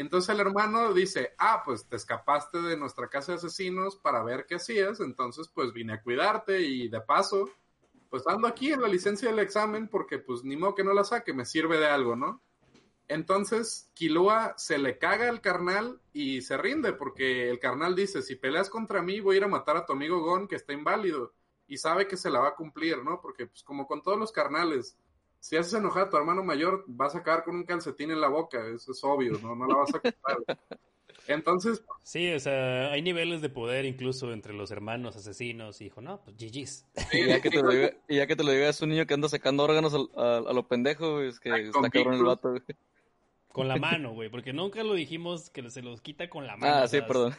Entonces el hermano dice, ah, pues te escapaste de nuestra casa de asesinos para ver qué hacías, entonces pues vine a cuidarte y de paso, pues ando aquí en la licencia del examen porque pues ni modo que no la saque, me sirve de algo, ¿no? Entonces Kilua se le caga al carnal y se rinde porque el carnal dice, si peleas contra mí voy a ir a matar a tu amigo Gon que está inválido y sabe que se la va a cumplir, ¿no? Porque pues como con todos los carnales, si haces enojar a tu hermano mayor, vas a acabar con un calcetín en la boca, eso es obvio, ¿no? No la vas a quitar. Entonces. Sí, o sea, hay niveles de poder incluso entre los hermanos asesinos y dijo, no, pues GG's. y, ya que te lo diga, y ya que te lo digas un niño que anda sacando órganos a, a, lo pendejo, es que está cabrón el vato, güey. Con la mano, güey, porque nunca lo dijimos que se los quita con la mano. Ah, sí, perdón.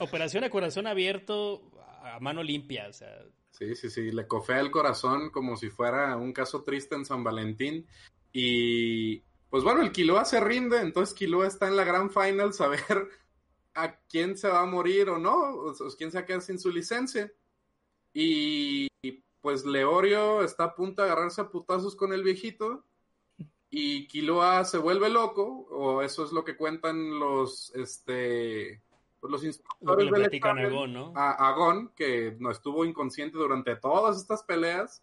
operación a corazón abierto, a mano limpia, o sea. Sí, sí, sí, le cofea el corazón como si fuera un caso triste en San Valentín. Y pues bueno, el Quiloa se rinde, entonces Quiloa está en la gran final, saber a quién se va a morir o no, o, quién se va a sin su licencia. Y pues Leorio está a punto de agarrarse a putazos con el viejito. Y Quiloa se vuelve loco, o eso es lo que cuentan los, este, pues, los instructores del ¿no? a Gon, que no estuvo inconsciente durante todas estas peleas.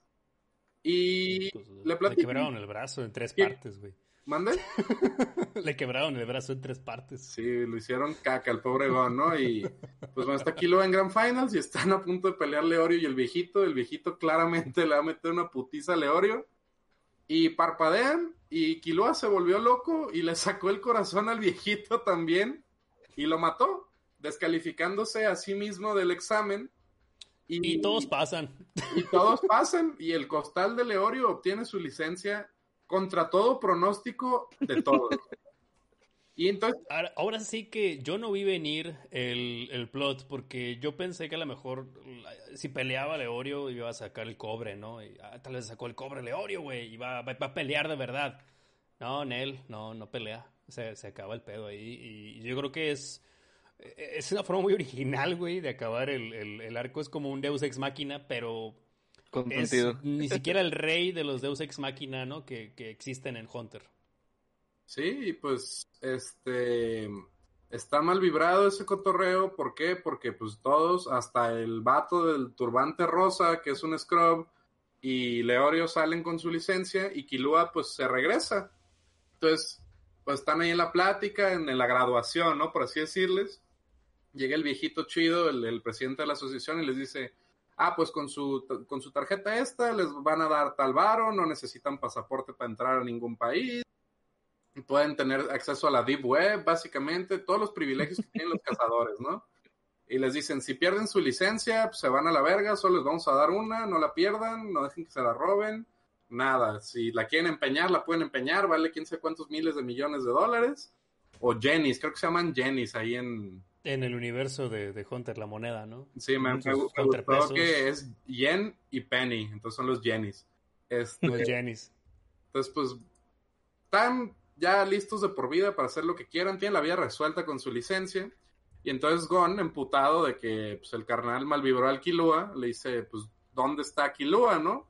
Y pues, le Le quebraron el brazo en tres partes, güey. ¿Mande? le quebraron el brazo en tres partes. Sí, lo hicieron caca al pobre Gon, ¿no? Y pues bueno, está aquí lo en Grand Finals y están a punto de pelear Leorio y el viejito. El viejito claramente le va a meter una putiza a Leorio. Y parpadean y Kilua se volvió loco y le sacó el corazón al viejito también y lo mató descalificándose a sí mismo del examen. Y, todos pasan. Y todos pasan. Y el costal de Leorio obtiene su licencia contra todo pronóstico de todos. Y entonces... Ahora, sí que yo no vi venir el, plot porque yo pensé que a lo mejor si peleaba Leorio iba a sacar el cobre, ¿no? Y, ah, tal vez sacó el cobre Leorio, güey, y va, a pelear de verdad. No, Nel, no, no pelea. Se, se acaba el pedo ahí. Y yo creo que es es una forma muy original, güey, de acabar el, arco. Es como un Deus Ex Máquina, pero es ni siquiera el rey de los Deus Ex Máquina, ¿no? Que, existen en Hunter. Sí, pues, este... Está mal vibrado ese cotorreo. ¿Por qué? Porque pues todos, hasta el vato del turbante rosa, que es un scrub, y Leorio salen con su licencia y Kilua pues se regresa. Entonces, pues están ahí en la plática, en la graduación, ¿no? Por así decirles llega el viejito chido, el, presidente de la asociación, y les dice, ah, pues con su, con su tarjeta esta les van a dar tal varo, no necesitan pasaporte para entrar a ningún país, pueden tener acceso a la Deep Web, básicamente, todos los privilegios que tienen los cazadores, ¿no? Y les dicen, si pierden su licencia, pues se van a la verga, solo les vamos a dar una, no la pierdan, no dejen que se la roben, nada. Si la quieren empeñar, la pueden empeñar, vale quién sabe cuántos miles de millones de dólares. O Jennys, creo que se llaman Jennys ahí en, en el universo de, Hunter, la moneda, ¿no? Sí, me, me, gustó que es yen y penny, entonces son los yenis. Este, los yenis. Entonces, pues, están ya listos de por vida para hacer lo que quieran, tienen la vida resuelta con su licencia. Y entonces Gon, emputado de que pues, el carnal malvibró al Kilua, le dice, pues, ¿dónde está Kilua, no?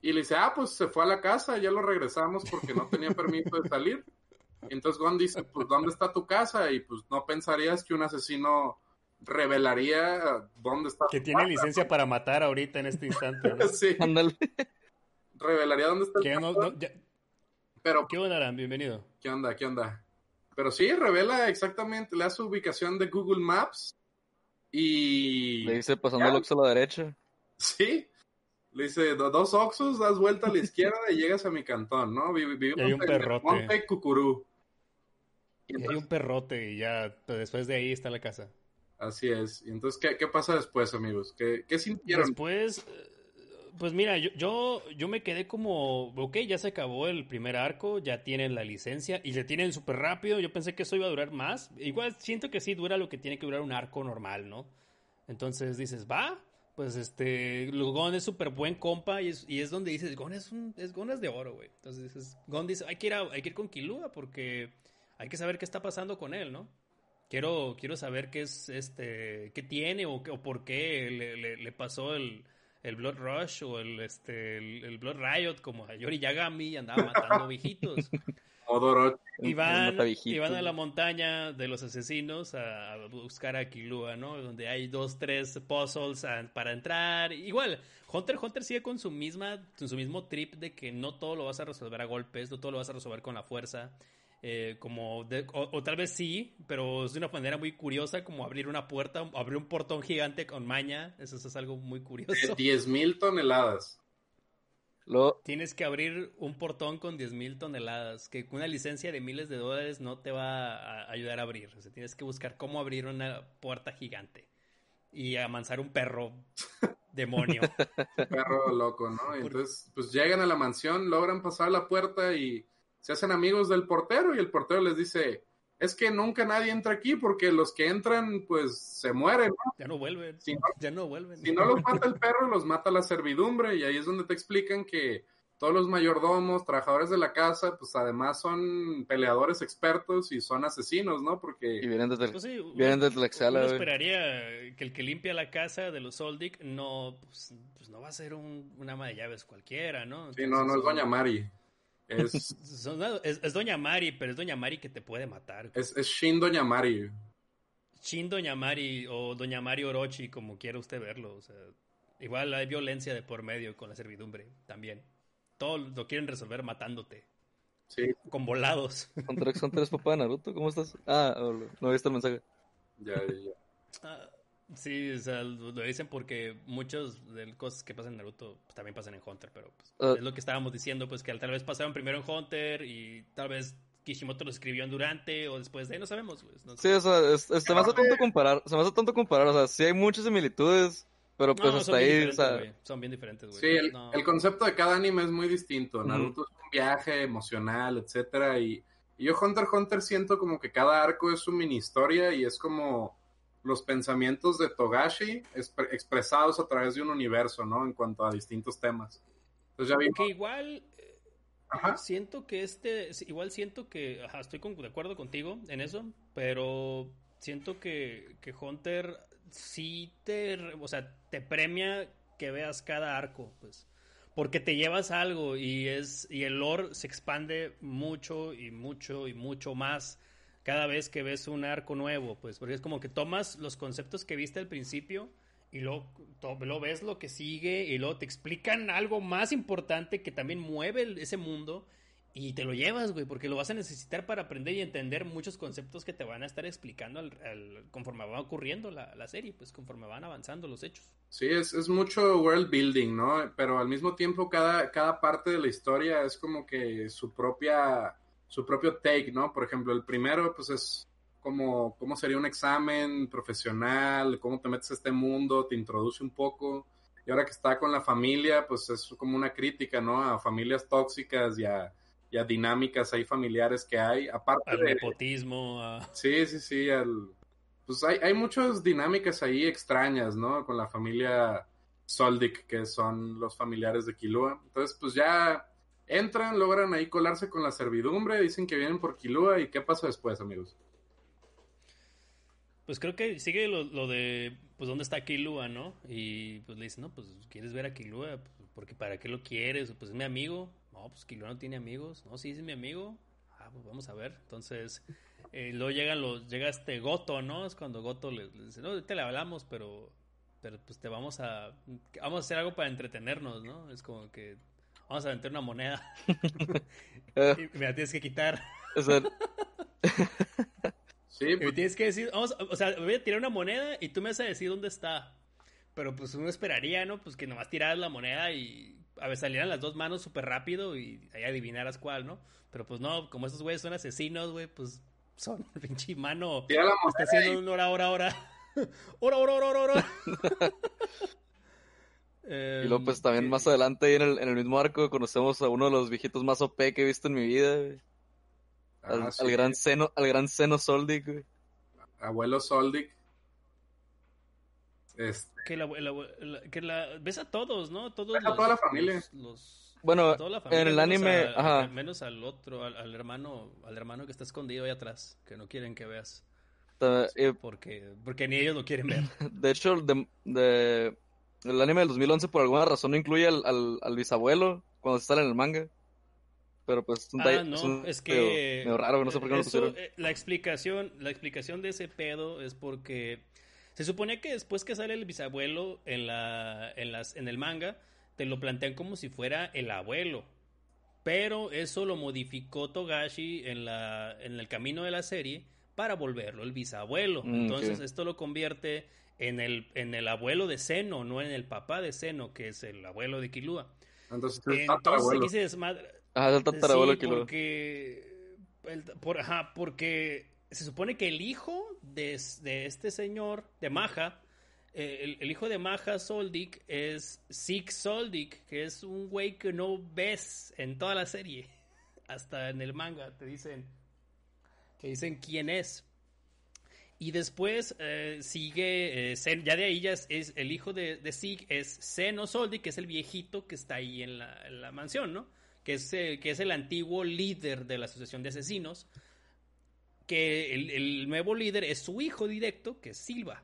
Y le dice, ah, pues se fue a la casa, ya lo regresamos porque no tenía permiso de salir. Y entonces Gon dice, pues, ¿dónde está tu casa? Y pues no pensarías que un asesino revelaría dónde está. Que tiene licencia para matar ahorita en este instante. ¿no? sí. Revelaría dónde está. ¿Qué no, no, ya... Pero, ¿Qué onda, Aran? Bienvenido. ¿Qué onda? ¿Qué onda? Pero sí, revela exactamente, le da su ubicación de Google Maps y... Le dice pasando el Oxxo a la derecha. Sí, le dice dos Oxxos, das vuelta a la izquierda y llegas a mi cantón, ¿no? Vivimos un perrote. Monte Cucurú. Y, entonces... hay un perrote y ya después de ahí está la casa. Así es. Y entonces, ¿qué, qué pasa después, amigos? ¿Qué, qué sintieron? Después, pues mira, yo, yo, yo me quedé como, ok, ya se acabó el primer arco, ya tienen la licencia y le tienen súper rápido. Yo pensé que eso iba a durar más. Igual siento que sí dura lo que tiene que durar un arco normal, ¿no? Entonces dices, va, pues este, Gon es súper buen compa y es, y es donde dices, Gon es, un, es, Gon es de oro, güey. Entonces dices, Gon dice, hay que, ir hay que ir con Kilua porque hay que saber qué está pasando con él, ¿no? Quiero, quiero saber qué es, este, qué tiene o, o por qué le, le, le pasó el el Blood Rush o el, este, el, Blood Riot, como a Yori Yagami, y andaba matando viejitos. y van, y van a la montaña de los asesinos a, buscar a Kilua, ¿no? Donde hay dos, tres puzzles para entrar. Igual, Hunter Hunter sigue con su misma, con su mismo trip de que no todo lo vas a resolver a golpes, no todo lo vas a resolver con la fuerza. Eh, como o, tal vez sí, pero es de una manera muy curiosa, como abrir una puerta, abrir un portón gigante con maña, eso, es algo muy curioso. 10.000 toneladas. Lo... Tienes que abrir un portón con 10.000 toneladas, que una licencia de miles de dólares no te va a ayudar a abrir. O sea, tienes que buscar cómo abrir una puerta gigante y amansar un perro demonio. un perro loco, ¿no? Entonces, pues llegan a la mansión, logran pasar la puerta y se hacen amigos del portero y el portero les dice, es que nunca nadie entra aquí porque los que entran pues se mueren, ¿no? Ya no vuelven. Si no, ya no vuelven. Si no los mata el perro, los mata la servidumbre y ahí es donde te explican que todos los mayordomos, trabajadores de la casa, pues además son peleadores expertos y son asesinos, ¿no? Porque... Y vienen desde, el, pues vienen desde la Uno esperaría que el que limpia la casa de los Soldic no, pues, pues no va a ser un, un, ama de llaves cualquiera, ¿no? Entonces, sí, no, no es Doña Mari. Es... es, Doña Mari, pero es Doña Mari que te puede matar. Es, es Shin Doña Mari. Shin Doña Mari o Doña Mari Orochi, como quiera usted verlo. O sea, igual hay violencia de por medio con la servidumbre también. Todo lo quieren resolver matándote. Sí. Con volados. Son tres, papá Naruto, ¿cómo estás? Ah, no he visto el mensaje. Ya, ya, ya. Ah, Sí, o sea, lo dicen porque muchas de las cosas que pasan en Naruto pues, también pasan en Hunter, pero pues, ah. es lo que estábamos diciendo, pues que tal vez pasaron primero en Hunter y tal vez Kishimoto lo escribió en Durante o después de ahí, no sabemos, pues, Sí, o sea, se me hace tonto comparar, se me hace tonto comparar, o sea, sí hay muchas similitudes, pero pues hasta ahí, o sea... Son bien diferentes, güey. Sí, el, el, concepto de cada anime es muy distinto, Naruto es un viaje emocional, etcétera, y, y yo Hunter Hunter siento como que cada arco es su mini historia y es como los pensamientos de Togashi expresados a través de un universo, ¿no? En cuanto a distintos temas. Entonces ya Que igual Ajá. siento que este, igual siento que, ajá, estoy de acuerdo contigo en eso, pero siento que, que Hunter sí te, o sea, te premia que veas cada arco, pues porque te llevas algo y es y el lore se expande mucho y mucho y mucho más cada vez que ves un arco nuevo, pues, porque es como que tomas los conceptos que viste al principio y luego lo ves lo que sigue y luego te explican algo más importante que también mueve ese mundo y te lo llevas, güey, porque lo vas a necesitar para aprender y entender muchos conceptos que te van a estar explicando al, conforme va ocurriendo la, la, serie, pues conforme van avanzando los hechos. Sí, es, es, mucho world building, ¿no? Pero al mismo tiempo cada, cada parte de la historia es como que su propia su propio take, ¿no? Por ejemplo, el primero, pues es como cómo sería un examen profesional, cómo te metes a este mundo, te introduce un poco. Y ahora que está con la familia, pues es como una crítica, ¿no? A familias tóxicas y a, y a dinámicas ahí familiares que hay. Aparte al nepotismo. A... Sí, sí, sí. Al... Pues hay, hay muchas dinámicas ahí extrañas, ¿no? Con la familia Soldic, que son los familiares de Kilua. Entonces, pues ya Entran, logran ahí colarse con la servidumbre, dicen que vienen por Kilua y ¿qué pasa después, amigos? Pues creo que sigue lo, de, pues, ¿dónde está Kilua, no? Y pues le dice, no, pues, ¿quieres ver a Kilua? Pues, porque ¿para qué lo quieres? Pues es mi amigo. No, pues Kilua no tiene amigos. No, sí, es mi amigo. Ah, pues vamos a ver. Entonces, eh, luego llegan los, llega este Goto, ¿no? Es cuando Goto le, dice, no, te le hablamos, pero, pero pues te vamos a, vamos a hacer algo para entretenernos, ¿no? Es como que vamos a vender una moneda y me la tienes que quitar. Sí, me pues. tienes que decir, vamos, o sea, voy a tirar una moneda y tú me vas a decir dónde está. Pero pues uno esperaría, ¿no? Pues que nomás tiraras la moneda y a ver, salieran las dos manos súper rápido y ahí adivinaras cuál, ¿no? Pero pues no, como esos güeyes son asesinos, güey, pues son pinche mano. Tira la moneda. Está haciendo un hora, hora, hora. hora, hora, hora, hora, hora. y luego pues también más adelante en el, en el mismo arco conocemos a uno de los viejitos más OP que he visto en mi vida, güey. Ah, al, gran seno, al gran seno Soldic, Abuelo Soldic. Este... Que, la, que la, ves a todos, ¿no? Todos a toda la familia. bueno, en el anime, ajá. menos al otro, al, hermano, al hermano que está escondido ahí atrás, que no quieren que veas. Eh, porque, porque ni ellos lo quieren ver. De hecho, de, de, el anime del 2011 por alguna razón no incluye al, al, al bisabuelo cuando se sale en el manga. Pero pues ah, no, es, que medio, raro, no sé por qué no lo pusieron. Eh, la explicación, la explicación de ese pedo es porque se supone que después que sale el bisabuelo en la en las en el manga te lo plantean como si fuera el abuelo. Pero eso lo modificó Togashi en la en el camino de la serie para volverlo el bisabuelo. Mm, Entonces, esto lo convierte en el en el abuelo de Seno, no en el papá de Seno, que es el abuelo de Kilua. Entonces, Entonces aquí se desmadra Ajá, el tatarabuelo sí, porque, por, ajá, porque se supone que el hijo de, de este señor, de Maja, eh, el, hijo de Maja Soldik es Sig Soldik, que es un güey que no ves en toda la serie. Hasta en el manga te dicen, te dicen quién es. Y después eh, sigue, eh, ya de ahí ya es, el hijo de, de Sig, es Seno Soldik, que es el viejito que está ahí en la, en la mansión, ¿no? que es, eh, que es el antiguo líder de la Asociación de Asesinos, que el, nuevo líder es su hijo directo, que es Silva,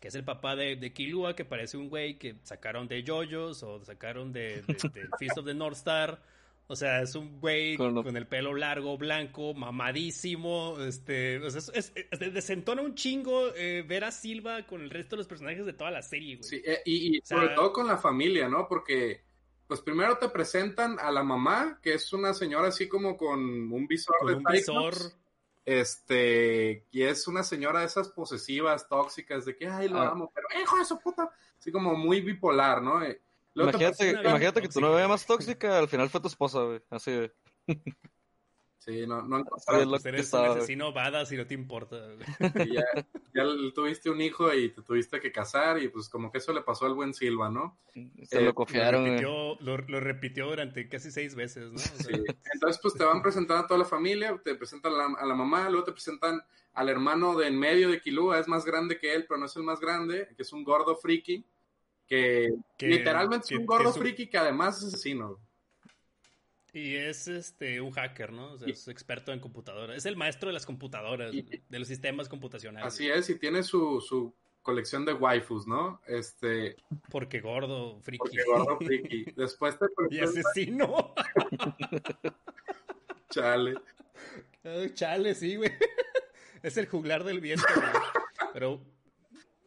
que es el papá de, de Kilua, que parece un güey que sacaron de JoJo's o sacaron de, de, Feast of the North Star. O sea, es un güey con, el pelo largo, blanco, mamadísimo. Este, o sea, es, desentona un chingo eh, ver a Silva con el resto de los personajes de toda la serie, güey. Sí, eh, y, sobre todo con la familia, ¿no? Porque pues primero te presentan a la mamá, que es una señora así como con un visor de un visor. Este, y es una señora de esas posesivas, tóxicas, de que, ay, lo ah. amo, pero hijo de su puta, así como muy bipolar, ¿no? Eh, imagínate, imagínate que tu novia más tóxica, al final fue tu esposa, güey, así de... Sí, no, no pues eres un asesino badass y no te importa. ya, ya, tuviste un hijo y te tuviste que casar y pues como que eso le pasó al buen Silva, ¿no? Se lo eh, confiaron. Lo repitió, durante casi seis veces, ¿no? sí. Entonces pues te van presentando a toda la familia, te presentan a la, mamá, luego te presentan al hermano de en medio de Kilua, es más grande que él, pero no es el más grande, que es un gordo friki, que, literalmente es un gordo friki que además es asesino. Y es este un hacker, ¿no? O sea, es experto en computadoras. Es el maestro de las computadoras, de los sistemas computacionales. Así es, y tiene su, su colección de waifus, ¿no? Este. Porque gordo, friki. Porque gordo, friki. Después te Y asesino. chale. chale, sí, güey. Es el juglar del viento, güey. Pero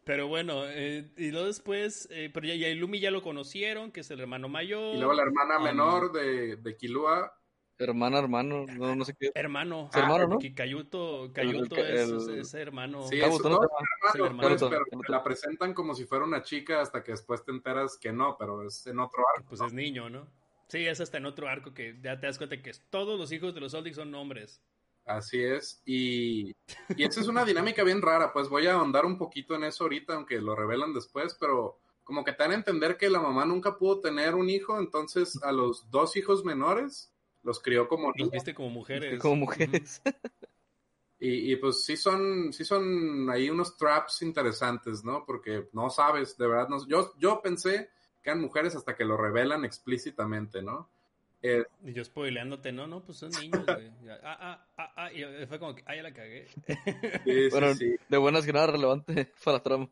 pero bueno, eh, y luego después, eh, pero ya, ya Lumi ya lo conocieron, que es el hermano mayor. Y luego la hermana menor de, de Kilua. Hermana, hermano, no, no sé qué. Hermano. ¿Es hermano, ¿no? Cayuto, Cayuto es, hermano. Sí, es, no, hermano, pero la presentan como si fuera una chica hasta que después te enteras que no, pero es en otro arco. Pues es niño, ¿no? Sí, es hasta en otro arco que ya te das cuenta que todos los hijos de los Oldics son hombres. Así es. Y, y esa es una dinámica bien rara. Pues voy a ahondar un poquito en eso ahorita, aunque lo revelan después, pero como que te dan a entender que la mamá nunca pudo tener un hijo, entonces a los dos hijos menores los crió como Los viste como mujeres. Como mujeres. Y, y, pues sí son, sí son ahí unos traps interesantes, ¿no? Porque no sabes, de verdad, no, yo, yo pensé que eran mujeres hasta que lo revelan explícitamente, ¿no? Eh, y yo spoileándote, no, no, pues son niños, güey. Ah, ah, ah, ah, y fue como que, ah, ya la cagué. sí, Bueno, sí, sí. de buenas que nada relevante para la trama.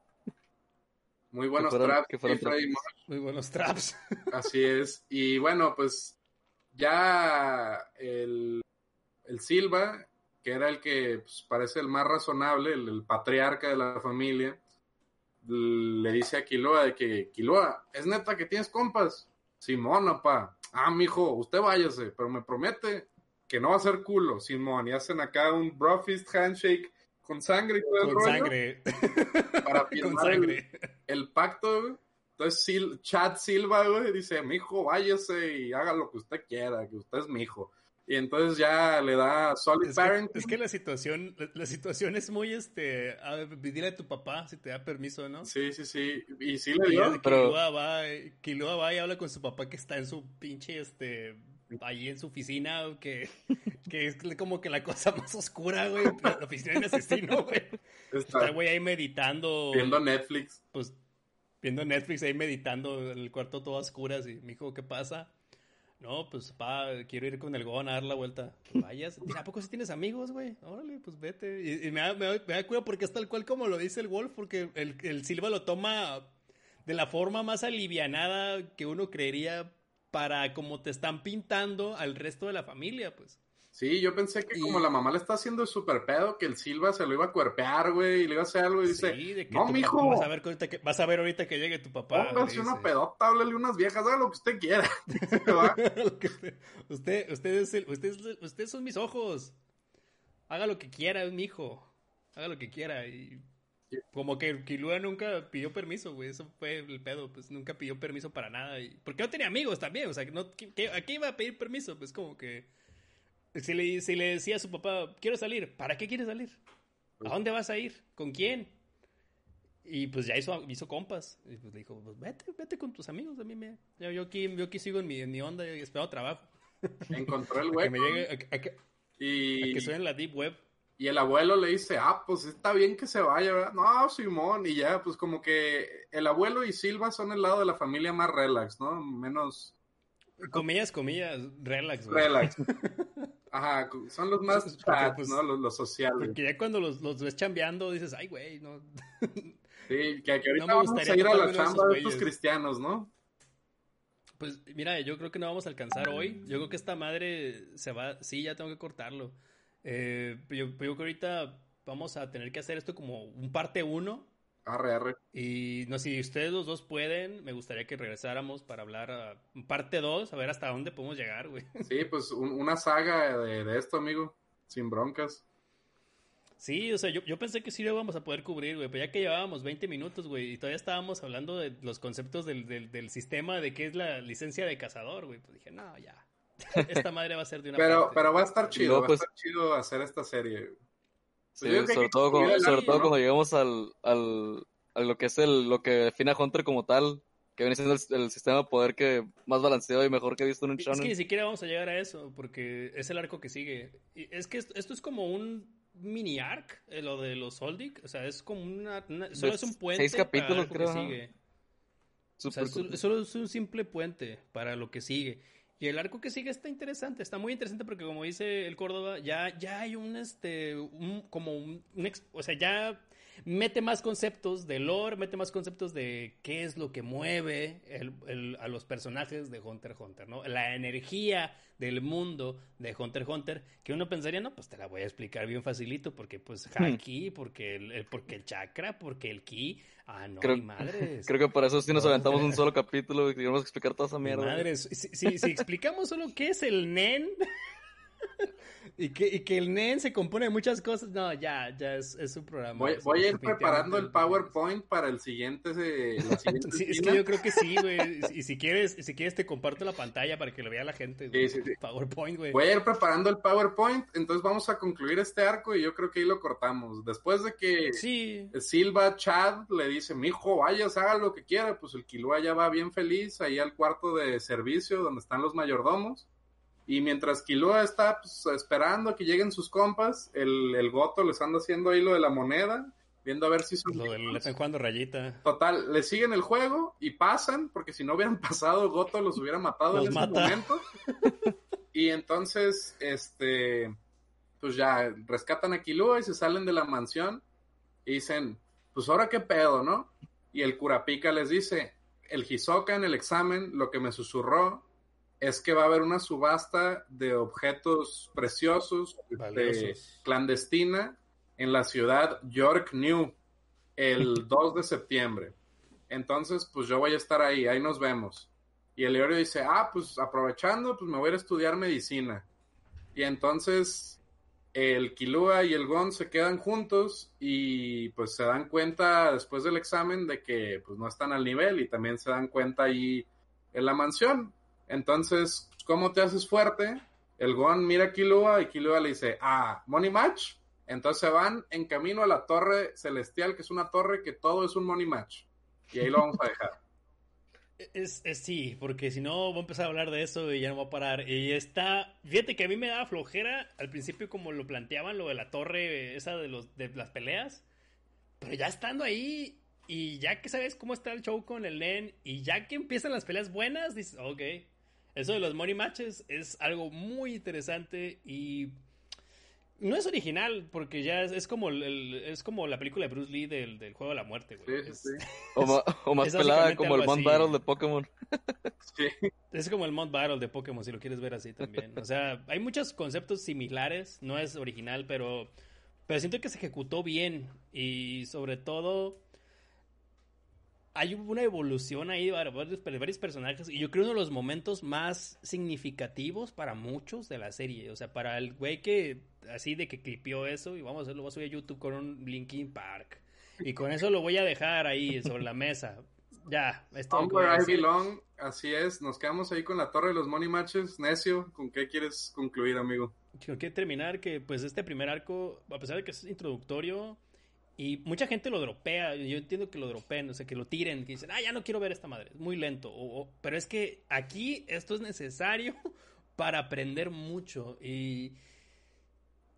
Muy buenos fueron- traps. traps. Muy buenos traps. Así es. Y bueno, pues ya el, el Silva, que era el que pues, parece el más razonable, el, el patriarca de la familia, le dice a Quiloa de que, Quiloa, ¿es neta que tienes compas? Simón, papá. Ah, mijo, usted váyase, pero me promete que no va a ser culo, Simón. Y hacen acá un bro fist handshake con sangre y todo el Con rollo sangre. para Con firmar sangre. el pacto, güey. Entonces, Sil- Chad Silva, güey, dice, mi hijo, váyase y haga lo que usted quiera, que usted es mi hijo. Y entonces ya le da solid Es que, parenting. es que la situación, la, la situación es muy, este, a ver, dile a tu papá si te da permiso, ¿no? Sí, sí, sí. Y sí le dio. pero- Kilua va, eh, Kilua va y habla con su papá que está en su pinche, este, ahí en su oficina, que, que es como que la cosa más oscura, güey, la la oficina del asesino, güey. Está Está el güey ahí meditando, viendo Netflix. pues, viendo Netflix ahí meditando en el cuarto todo a oscuras y me dijo, ¿qué pasa? No, pues, pa, quiero ir con el Gon a dar la vuelta. Vayas, ¿a poco si tienes amigos, güey? Órale, pues vete. Y, y me, da, me, da, me da cura porque es tal cual como lo dice el Wolf, porque el, el Silva lo toma de la forma más alivianada que uno creería para como te están pintando al resto de la familia, pues. Sí, yo pensé que Y- como la mamá le está haciendo el super pedo, que el Silva se lo iba a cuerpear, güey, y le iba a hacer algo y dice, de que no, mijo, vas a ver ahorita que, vas a ver ahorita que llegue tu papá. póngase una pedota, háblale unas viejas, haga lo que usted quiera. Usted, usted, es el- usted, usted son mis ojos. Haga lo que quiera, es mi hijo. Haga lo que quiera. Y como que Kilua nunca pidió permiso, güey. Eso fue el pedo. Pues nunca pidió permiso para nada. Y, porque no tenía amigos también. O sea, no, ¿a qué iba a pedir permiso? Pues como que. Si le, si le decía a su papá, quiero salir, ¿para qué quieres salir? ¿A dónde vas a ir? ¿Con quién? Y pues ya hizo, hizo compas. Y pues le dijo, pues vete, vete con tus amigos. A mí me. Yo, yo aquí, yo aquí sigo en mi, en mi onda y espero trabajo. Encontró el A que hueco me llegue, a, y... que suene en la deep web. Y el abuelo le dice, ah, pues está bien que se vaya, ¿verdad? No, Simón, y ya, pues como que el abuelo y Silva son el lado de la familia más relax, ¿no? Menos Comillas, comillas, relax, güey. relax. Ajá, son los más pues, ¿no? Los, los sociales. Porque ya cuando los, los ves chambeando dices, ay, güey, no. Sí, que, que ahorita no me vamos a ir a la chamba de estos cristianos, ¿no? Pues mira, yo creo que no vamos a alcanzar hoy. Yo creo que esta madre se va. Sí, ya tengo que cortarlo. Eh, yo, yo creo que ahorita vamos a tener que hacer esto como un parte uno. Arre, arre. Y no sé si ustedes los dos pueden, me gustaría que regresáramos para hablar a parte 2, a ver hasta dónde podemos llegar, güey. Sí, pues un- una saga de, de esto, amigo. Sin broncas. Sí, o sea, yo, yo pensé que sí lo íbamos a poder cubrir, güey, pero ya que llevábamos 20 minutos, güey, y todavía estábamos hablando de los conceptos del, del, del sistema de qué es la licencia de cazador, güey, pues dije, no, ya. Esta madre va a ser de una Pero, parte. pero va a estar chido, va pues- a estar chido hacer esta serie. Sí, Pues sobre que todo, sobre todo ¿no? cuando llegamos al, al, a lo que es el, lo que define a Hunter como tal, que viene siendo el, el sistema de poder que más balanceado y mejor que he visto en un Es que ni shonen. siquiera vamos a llegar a eso, porque es el arco que sigue. Y es que esto, esto es como un mini arc, eh, lo de los Soldic, o sea, es como una... una- solo De es un puente seis capítulos, para el arco creo, que ajá. sigue. O sea, Súper es- cool. solo es un simple puente para lo que sigue. Y el arco que sigue está interesante, está muy interesante porque como dice el Córdoba, ya, ya hay un, este, un, como un, un o sea, ya mete más conceptos de lore, mete más conceptos de qué es lo que mueve el- el- a los personajes de Hunter x Hunter, ¿no? La energía del mundo de Hunter x Hunter, que uno pensaría, no, pues te la voy a explicar bien facilito, porque pues haki, porque el, porque el chakra, porque el ki, ah, no, Creo- ni madres. Creo que por eso sí nos No. aventamos un solo capítulo y queríamos explicar toda esa Mi mierda. Madre, si, si- si explicamos solo qué es el NEN y, que, y que el NEN se compone de muchas cosas, no, ya, ya es, es un programa. Voy, es- voy a ir preparando el PowerPoint para el siguiente. la siguiente Sí, es que yo creo que sí, güey. Y si quieres, y si quieres te comparto la pantalla para que lo vea la gente. Sí, sí. PowerPoint, güey. Voy a ir preparando el PowerPoint, entonces vamos a concluir este arco y yo creo que ahí lo cortamos. Después de que Sí. Silva Chad le dice, mijo, vayas, haga lo que quiera, pues el Kilua ya va bien feliz ahí al cuarto de servicio donde están los mayordomos. Y mientras Kilua está pues, esperando que lleguen sus compas, el, el Goto les anda haciendo ahí lo de la moneda viendo a ver si son... Lo le están jugando rayita. Total, le siguen el juego y pasan, porque si no hubieran pasado, Goto los hubiera matado en ese momento. Y entonces, este, pues ya rescatan a Kilua y se salen de la mansión y dicen, pues ahora qué pedo, ¿no? Y el curapica les dice, el Hisoka en el examen lo que me susurró es que va a haber una subasta de objetos preciosos de clandestina en la ciudad York New el 2 de septiembre. Entonces, pues yo voy a estar ahí, ahí nos vemos. Y el Leorio dice, ah, pues aprovechando, pues me voy a, estudiar medicina. Y entonces el Kilua y el Gon se quedan juntos y pues se dan cuenta después del examen de que pues no están al nivel y también se dan cuenta ahí en la mansión. Entonces, ¿cómo te haces fuerte? El Gon mira a Kilua y Kilua le dice, ah, Money Match. Entonces van en camino a la torre celestial, que es una torre que todo es un Money Match. Y ahí lo vamos a dejar. Es, sí, porque si no voy a empezar a hablar de eso y ya no voy a parar. Y está, fíjate que a mí me daba flojera al principio como lo planteaban, lo de la torre esa de, los, de las peleas. Pero ya estando ahí y ya que sabes cómo está el show con el Len y ya que empiezan las peleas buenas, dices, ok, eso de los money matches es algo muy interesante y no es original porque ya es, como el, es como la película de Bruce Lee del, del juego de la muerte, güey. O, más pelada como el Mount Battle de Pokémon. Sí. Es como el Mount Battle de Pokémon si lo quieres ver así también. O sea, hay muchos conceptos similares, no es original, pero pero siento que se ejecutó bien y sobre todo hay una evolución ahí de varios, personajes y yo creo uno de los momentos más significativos para muchos de la serie. O sea, para el güey que así de que clipió eso y vamos a hacerlo, voy a subir a YouTube con un Linkin Park. Y con eso lo voy a dejar ahí sobre la mesa. Ya, esto I belong, así es. Nos quedamos ahí con la torre de los money matches. Necio, ¿con qué quieres concluir, amigo? Quiero que terminar que pues este primer arco, a pesar de que es introductorio, y mucha gente lo dropea, yo entiendo que lo dropeen, o sea, que lo tiren, que dicen, ah, ya no quiero ver esta madre, es muy lento. O, pero es que aquí esto es necesario para aprender mucho. Y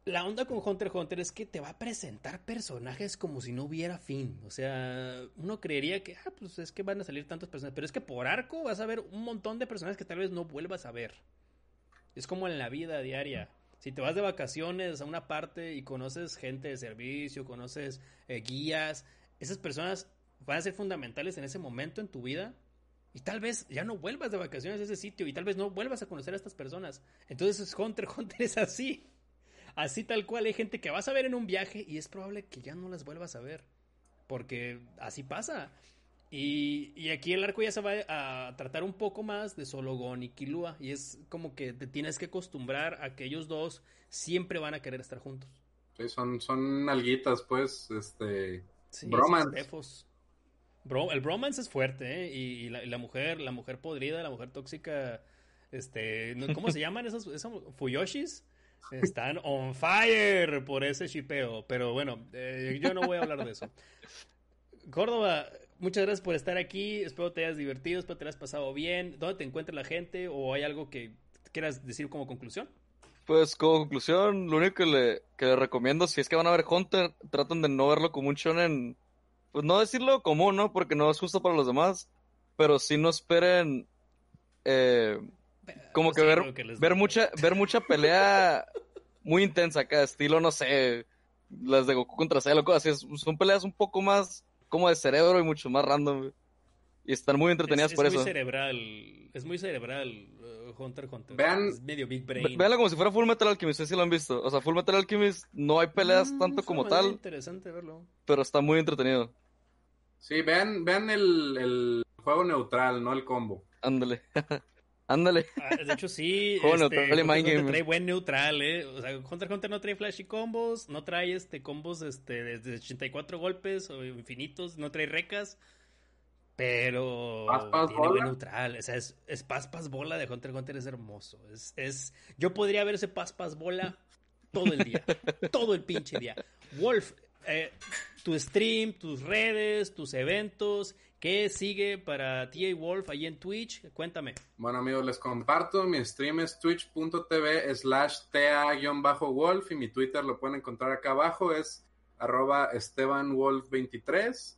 la onda con Hunter x Hunter es que te va a presentar personajes como si no hubiera fin. O sea, uno creería que, ah, pues es que van a salir tantos personajes, pero es que por arco vas a ver un montón de personajes que tal vez no vuelvas a ver. Es como en la vida diaria. Si te vas de vacaciones a una parte y conoces gente de servicio, conoces eh, guías, esas personas van a ser fundamentales en ese momento en tu vida y tal vez ya no vuelvas de vacaciones a ese sitio y tal vez no vuelvas a conocer a estas personas. Entonces Hunter Hunter es así. Así tal cual hay gente que vas a ver en un viaje y es probable que ya no las vuelvas a ver. Porque así pasa. Y, aquí el arco ya se va a tratar un poco más de solo Gon y Kilua. Y es como que te tienes que acostumbrar a que ellos dos siempre van a querer estar juntos. Sí, son, son alguitas, pues, este... bromance. el bromance es fuerte, ¿eh? Y, la, mujer, la mujer podrida, la mujer tóxica, este... ¿Cómo se llaman esos, esos Fuyoshis? Están on fire por ese chipeo. Pero bueno, eh, yo no voy a hablar de eso. Córdoba, muchas gracias por estar aquí. Espero te hayas divertido, espero te hayas pasado bien. ¿Dónde te encuentra la gente o hay algo que quieras decir como conclusión? Pues como conclusión, lo único que le, que recomiendo, si es que van a ver Hunter, traten de no verlo como un shonen, pues no decirlo común, ¿no? Porque no es justo para los demás, pero sí no esperen eh, como que ver, ver mucha, ver mucha pelea muy intensa acá, estilo, no sé, las de Goku contra Cell o cosas así, son peleas un poco más como de cerebro y mucho más random. Y están muy entretenidas por eso. Es muy cerebral. Es muy cerebral. Uh, Hunter Hunter. Vean, es medio Big Brain. Veanlo como si fuera Full Metal Alchemist. No sé si lo han visto. O sea, Full Metal Alchemist no hay peleas mm, tanto como tal. interesante verlo. Pero está muy entretenido. Sí, vean, vean el, el juego neutral, no el combo. Ándale. Ándale. Ah, de hecho, sí. este, trae buen neutral, ¿eh? O sea, Hunter Hunter no trae flashy combos, no trae este combos este, desde 84 golpes o infinitos, no trae recas. Pero tiene buen neutral. O sea, es, es Paz Paz Bola de Hunter Hunter es hermoso. Es, es, yo podría ver ese Paz Paz Bola todo el día. todo el pinche día. Wolf, eh, tu stream, tus redes, tus eventos, ¿qué sigue para TA Wolf ahí en Twitch? Cuéntame. Bueno amigos, les comparto, mi stream es twitch.tv slash TA-wolf y mi Twitter lo pueden encontrar acá abajo, es arroba estebanwolf23.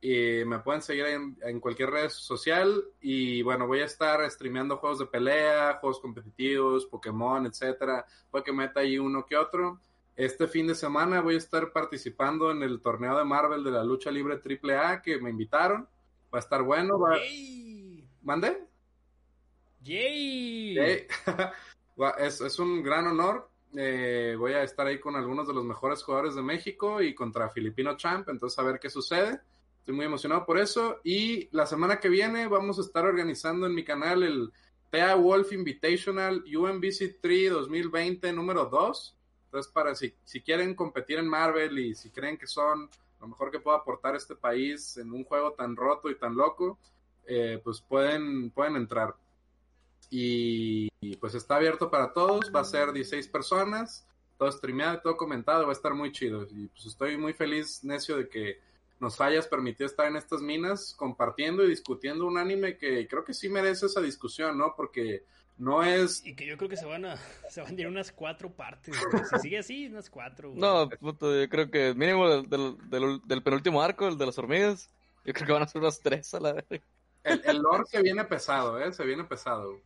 Y me pueden seguir en, cualquier red social. Y bueno, voy a estar streameando juegos de pelea, juegos competitivos, Pokémon, etcétera. Puede que meta ahí uno que otro. Este fin de semana voy a estar participando en el torneo de Marvel de la lucha libre AAA que me invitaron. Va a estar bueno. Va... ¿Mande? ¡Yay! es, es, un gran honor. Eh, voy a estar ahí con algunos de los mejores jugadores de México y contra Filipino Champ, entonces a ver qué sucede. Estoy muy emocionado por eso. Y la semana que viene vamos a estar organizando en mi canal el TA Wolf Invitational UMBC 3 2020 número 2. Entonces, para si, si quieren competir en Marvel y si creen que son lo mejor que puedo aportar este país en un juego tan roto y tan loco, eh, pues pueden, pueden entrar. Y, pues está abierto para todos, va a ser 16 personas, todo streameado, todo comentado, va a estar muy chido. Y pues estoy muy feliz, necio, de que nos hayas permitido estar en estas minas compartiendo y discutiendo un anime que creo que sí merece esa discusión, ¿no? Porque no es... Y que yo creo que se van a, se van a ir unas cuatro partes. Si sigue así, unas cuatro. No, puto, yo creo que mínimo del, del, del, penúltimo arco, el de las hormigas, yo creo que van a ser unas tres a la vez. El, el lore se viene pesado, ¿eh? Se viene pesado.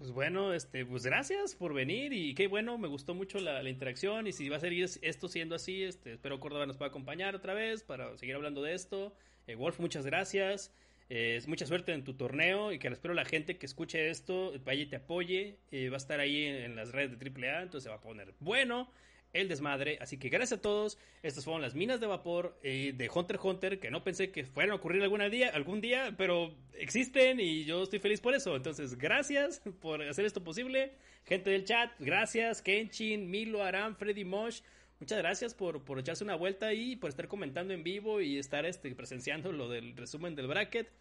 Pues bueno, este, pues gracias por venir y qué bueno, me gustó mucho la, interacción y si va a seguir esto siendo así, este, espero Córdoba nos pueda acompañar otra vez para seguir hablando de esto. Eh, Wolf, muchas gracias. Eh, mucha suerte en tu torneo y que espero la gente que escuche esto vaya y te apoye. Eh, va a estar ahí en, en, las redes de AAA, entonces se va a poner bueno el desmadre. Así que gracias a todos. Estas fueron las minas de vapor eh, de Hunter x Hunter, que no pensé que fueran a ocurrir algún día, algún día, pero existen y yo estoy feliz por eso. Entonces, gracias por hacer esto posible. Gente del chat, gracias. Kenshin, Milo, Aram, Freddy Mosh. Muchas gracias por, por echarse una vuelta y por estar comentando en vivo y estar este, presenciando lo del resumen del bracket.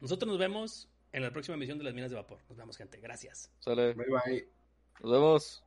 Nosotros nos vemos en la próxima emisión de las minas de vapor. Nos vemos, gente. Gracias. Sale. Bye bye. Nos vemos.